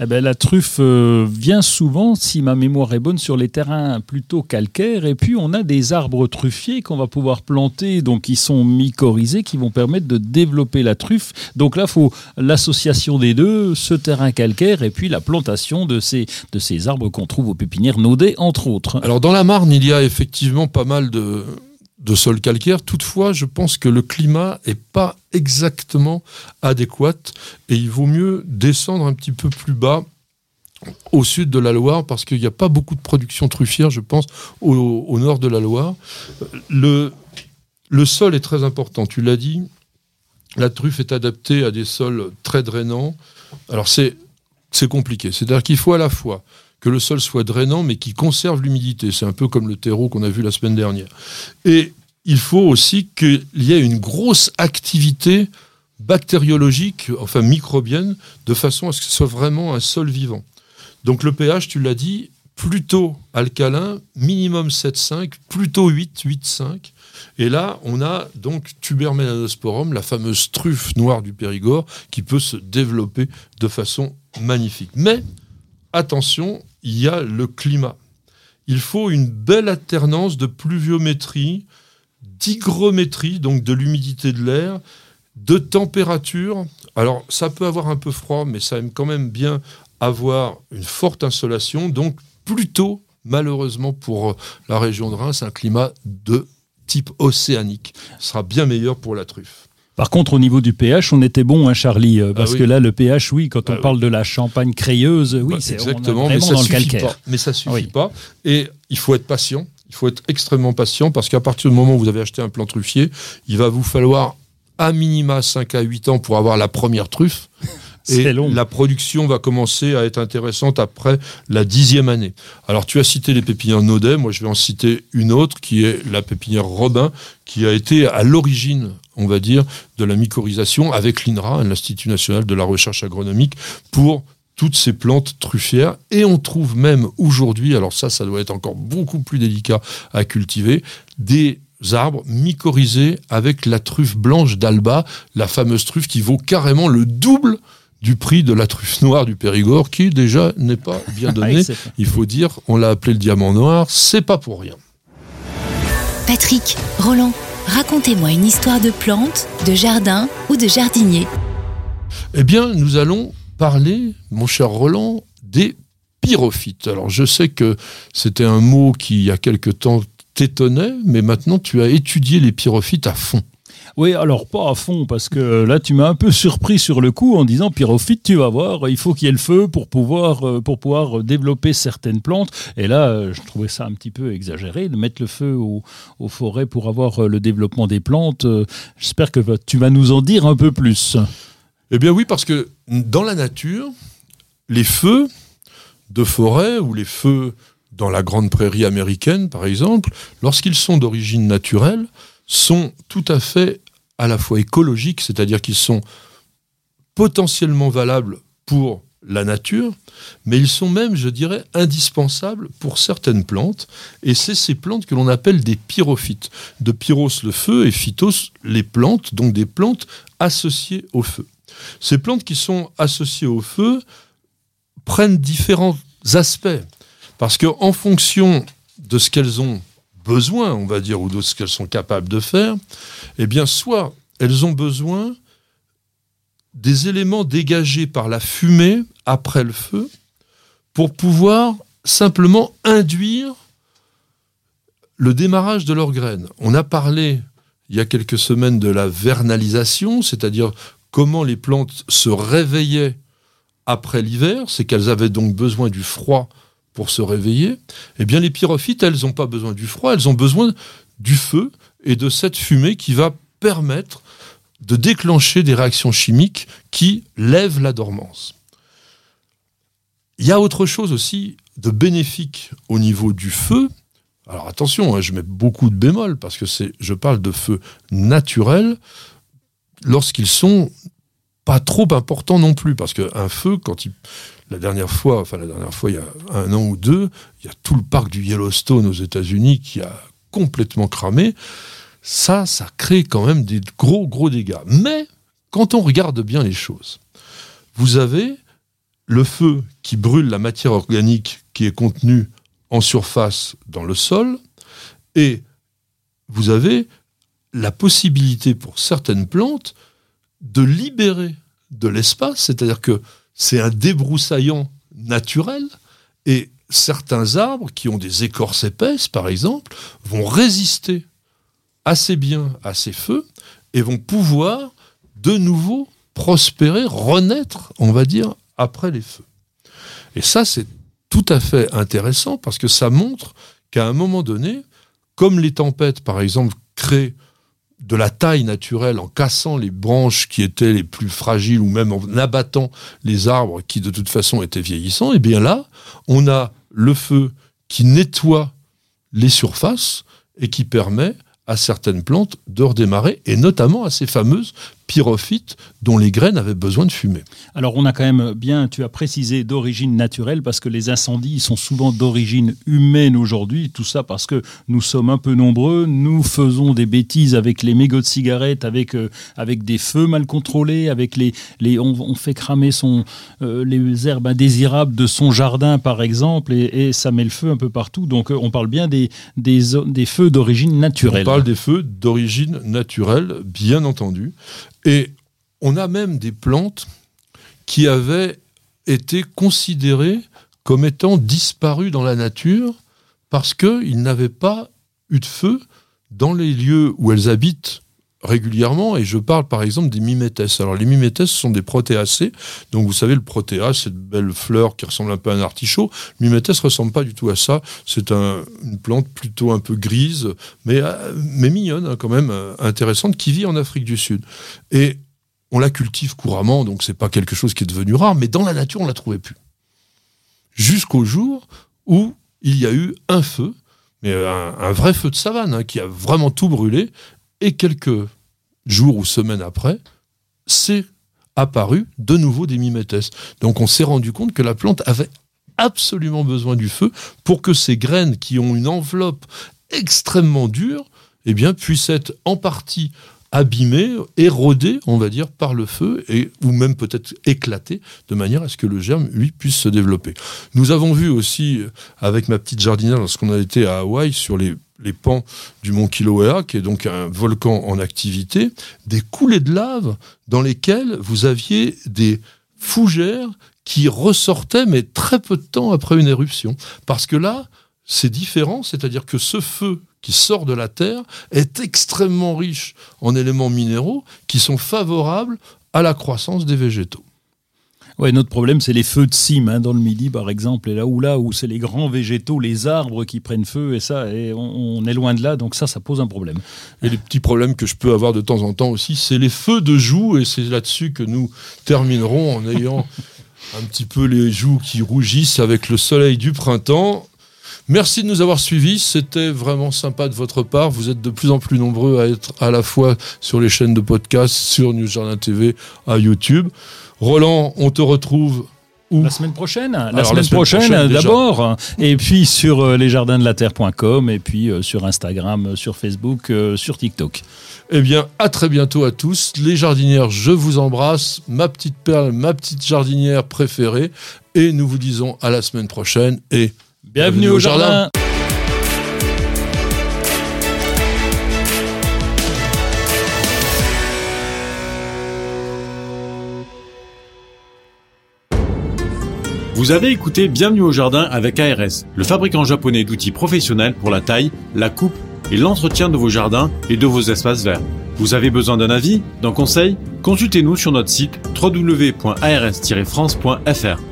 Eh ben, la truffe euh, vient souvent, si ma mémoire est bonne, sur les terrains plutôt calcaires. Et puis, on a des arbres truffiers qu'on va pouvoir planter, donc qui sont mycorhizés, qui vont permettre de développer la truffe. Donc là, il faut l'association des deux, ce terrain calcaire, et puis la plantation de ces, de ces arbres qu'on trouve aux pépinières Naudet, entre autres. Alors, dans la Marne, il y a effectivement pas mal de de sol calcaire. Toutefois, je pense que le climat n'est pas exactement adéquat et il vaut mieux descendre un petit peu plus bas au sud de la Loire parce qu'il n'y a pas beaucoup de production truffière, je pense, au, nord de la Loire. Le, le sol est très important, tu l'as dit. La truffe est adaptée à des sols très drainants. Alors c'est compliqué. C'est-à-dire qu'il faut à la fois que le sol soit drainant, mais qui conserve l'humidité. C'est un peu comme le terreau qu'on a vu la semaine dernière. Et il faut aussi qu'il y ait une grosse activité bactériologique, enfin microbienne, de façon à ce que ce soit vraiment un sol vivant. Donc le pH, tu l'as dit, plutôt alcalin, minimum 7,5, plutôt 8, 8,5. Et là, on a donc Tubermelanosporum, la fameuse truffe noire du Périgord, qui peut se développer de façon magnifique. Mais attention, il y a le climat. Il faut une belle alternance de pluviométrie, d'hygrométrie, donc de l'humidité de l'air, de température. Alors, ça peut avoir un peu froid, mais ça aime quand même bien avoir une forte insolation. Donc, plutôt, malheureusement, pour la région de Reims, un climat de type océanique. Ce sera bien meilleur pour la truffe. Par contre, au niveau du pH, on était bon, hein, Charlie, euh, parce ah que là, le pH, oui, quand on ah parle de la champagne crayeuse, oui, bah, c'est exactement, mais ça dans le calcaire. Pas, mais ça suffit pas. Et il faut être patient. Il faut être extrêmement patient parce qu'à partir du moment où vous avez acheté un plant truffier, il va vous falloir à minima 5 à 8 ans pour avoir la première truffe. Et la production va commencer à être intéressante après la dixième année. Alors tu as cité les pépinières Naudet, moi je vais en citer une autre qui est la pépinière Robin, qui a été à l'origine on va dire, de la mycorhisation avec l'INRA, l'Institut national de la recherche agronomique, pour toutes ces plantes truffières. Et on trouve même aujourd'hui, alors ça, ça doit être encore beaucoup plus délicat à cultiver, des arbres mycorhizés avec la truffe blanche d'Alba, la fameuse truffe qui vaut carrément le double du prix de la truffe noire du Périgord, qui déjà n'est pas bien donné. Il faut dire, on l'a appelé le diamant noir, c'est pas pour rien. Patrick, Roland, racontez-moi une histoire de plantes, de jardin ou de jardinier. Eh bien, nous allons parler, mon cher Roland, des pyrophytes. Alors, je sais que c'était un mot qui, il y a quelque temps, t'étonnait, mais maintenant, tu as étudié les pyrophytes à fond. Oui, alors pas à fond, parce que là, tu m'as un peu surpris sur le coup en disant pyrophyte, tu vas voir, il faut qu'il y ait le feu pour pouvoir, euh, pour pouvoir développer certaines plantes. Et là, euh, je trouvais ça un petit peu exagéré de mettre le feu aux, forêts pour avoir euh, le développement des plantes. J'espère que tu vas nous en dire un peu plus. Eh bien oui, parce que dans la nature, les feux de forêt ou les feux dans la grande prairie américaine, par exemple, lorsqu'ils sont d'origine naturelle, sont tout à fait à la fois écologiques, c'est-à-dire qu'ils sont potentiellement valables pour la nature, mais ils sont même, je dirais, indispensables pour certaines plantes, et c'est ces plantes que l'on appelle des pyrophytes. De pyros le feu et phytos les plantes, donc des plantes associées au feu. Ces plantes qui sont associées au feu prennent différents aspects, parce qu'en fonction de ce qu'elles ont besoin, on va dire, ou de ce qu'elles sont capables de faire, eh bien, soit elles ont besoin des éléments dégagés par la fumée après le feu pour pouvoir simplement induire le démarrage de leurs graines. On a parlé il y a quelques semaines de la vernalisation, c'est-à-dire comment les plantes se réveillaient après l'hiver, c'est qu'elles avaient donc besoin du froid pour se réveiller, eh bien les pyrophytes, elles n'ont pas besoin du froid, elles ont besoin du feu et de cette fumée qui va permettre de déclencher des réactions chimiques qui lèvent la dormance. Il y a autre chose aussi de bénéfique au niveau du feu. Alors attention, hein, je mets beaucoup de bémol parce que c'est, je parle de feu naturel lorsqu'ils sont pas trop importants non plus, parce qu'un feu, quand il, la dernière fois, enfin la dernière fois, il y a un an ou deux, il y a tout le parc du Yellowstone aux États-Unis qui a complètement cramé. Ça, ça crée quand même des gros, gros dégâts. Mais quand on regarde bien les choses, vous avez le feu qui brûle la matière organique qui est contenue en surface dans le sol, et vous avez la possibilité pour certaines plantes de libérer de l'espace, c'est-à-dire que c'est un débroussaillant naturel et certains arbres qui ont des écorces épaisses, par exemple, vont résister assez bien à ces feux et vont pouvoir de nouveau prospérer, renaître, on va dire, après les feux. Et ça, c'est tout à fait intéressant parce que ça montre qu'à un moment donné, comme les tempêtes, par exemple, créent de la taille naturelle en cassant les branches qui étaient les plus fragiles ou même en abattant les arbres qui de toute façon étaient vieillissants, et eh bien là, on a le feu qui nettoie les surfaces et qui permet à certaines plantes de redémarrer, et notamment à ces fameuses pyrophytes dont les graines avaient besoin de fumer. Alors on a quand même bien, tu as précisé, d'origine naturelle, parce que les incendies sont souvent d'origine humaine aujourd'hui, tout ça parce que nous sommes un peu nombreux, nous faisons des bêtises avec les mégots de cigarettes, avec, euh, avec des feux mal contrôlés, avec les, les, on, fait cramer son, euh, les herbes indésirables de son jardin par exemple, et, ça met le feu un peu partout. Donc euh, on parle bien des, des, des feux d'origine naturelle. On parle des feux d'origine naturelle, bien entendu. Et on a même des plantes qui avaient été considérées comme étant disparues dans la nature parce qu'ils n'avaient pas eu de feu dans les lieux où elles habitent régulièrement, et je parle par exemple des mimétès. Alors les mimétès sont des protéacées, donc vous savez le protéa, cette belle fleur qui ressemble un peu à un artichaut. Le mimétès ressemble pas du tout à ça, c'est une plante plutôt un peu grise, mais, euh, mignonne hein, quand même, euh, intéressante, qui vit en Afrique du Sud. Et on la cultive couramment, donc c'est pas quelque chose qui est devenu rare, mais dans la nature on la trouvait plus. Jusqu'au jour où il y a eu un feu, mais un, vrai feu de savane, hein, qui a vraiment tout brûlé, et quelques jours ou semaines après, c'est apparu de nouveau des mimétès. Donc on s'est rendu compte que la plante avait absolument besoin du feu pour que ces graines qui ont une enveloppe extrêmement dure eh bien, puissent être en partie abîmées, érodées, on va dire, par le feu, ou même peut-être éclatées, de manière à ce que le germe, lui, puisse se développer. Nous avons vu aussi, avec ma petite jardinière, lorsqu'on a été à Hawaï, sur les les pans du mont Kilauea, qui est donc un volcan en activité, des coulées de lave dans lesquelles vous aviez des fougères qui ressortaient, mais très peu de temps après une éruption. Parce que là, c'est différent, c'est-à-dire que ce feu qui sort de la Terre est extrêmement riche en éléments minéraux qui sont favorables à la croissance des végétaux. Ouais, notre problème, c'est les feux de cime hein, dans le Midi, par exemple, et là où là où c'est les grands végétaux, les arbres qui prennent feu, et ça, et on, est loin de là, donc ça, ça pose un problème. Et les petits problèmes que je peux avoir de temps en temps aussi, c'est les feux de joues, et c'est là-dessus que nous terminerons en ayant un petit peu les joues qui rougissent avec le soleil du printemps. Merci de nous avoir suivis. C'était vraiment sympa de votre part. Vous êtes de plus en plus nombreux à être à la fois sur les chaînes de podcast, sur News Jardin TV, à YouTube. Roland, on te retrouve où la semaine prochaine, la, semaine, prochaine, d'abord, et puis sur euh, lesjardins-de-la-terre.com et puis euh, sur Instagram, euh, sur Facebook, sur TikTok. Eh bien, à très bientôt à tous. Les jardinières, je vous embrasse. Ma petite perle, ma petite jardinière préférée. Et nous vous disons à la semaine prochaine et bienvenue, au, jardin. Vous avez écouté Bienvenue au jardin avec ARS, le fabricant japonais d'outils professionnels pour la taille, la coupe et l'entretien de vos jardins et de vos espaces verts. Vous avez besoin d'un avis, d'un conseil? Consultez-nous sur notre site www.ars-france.fr.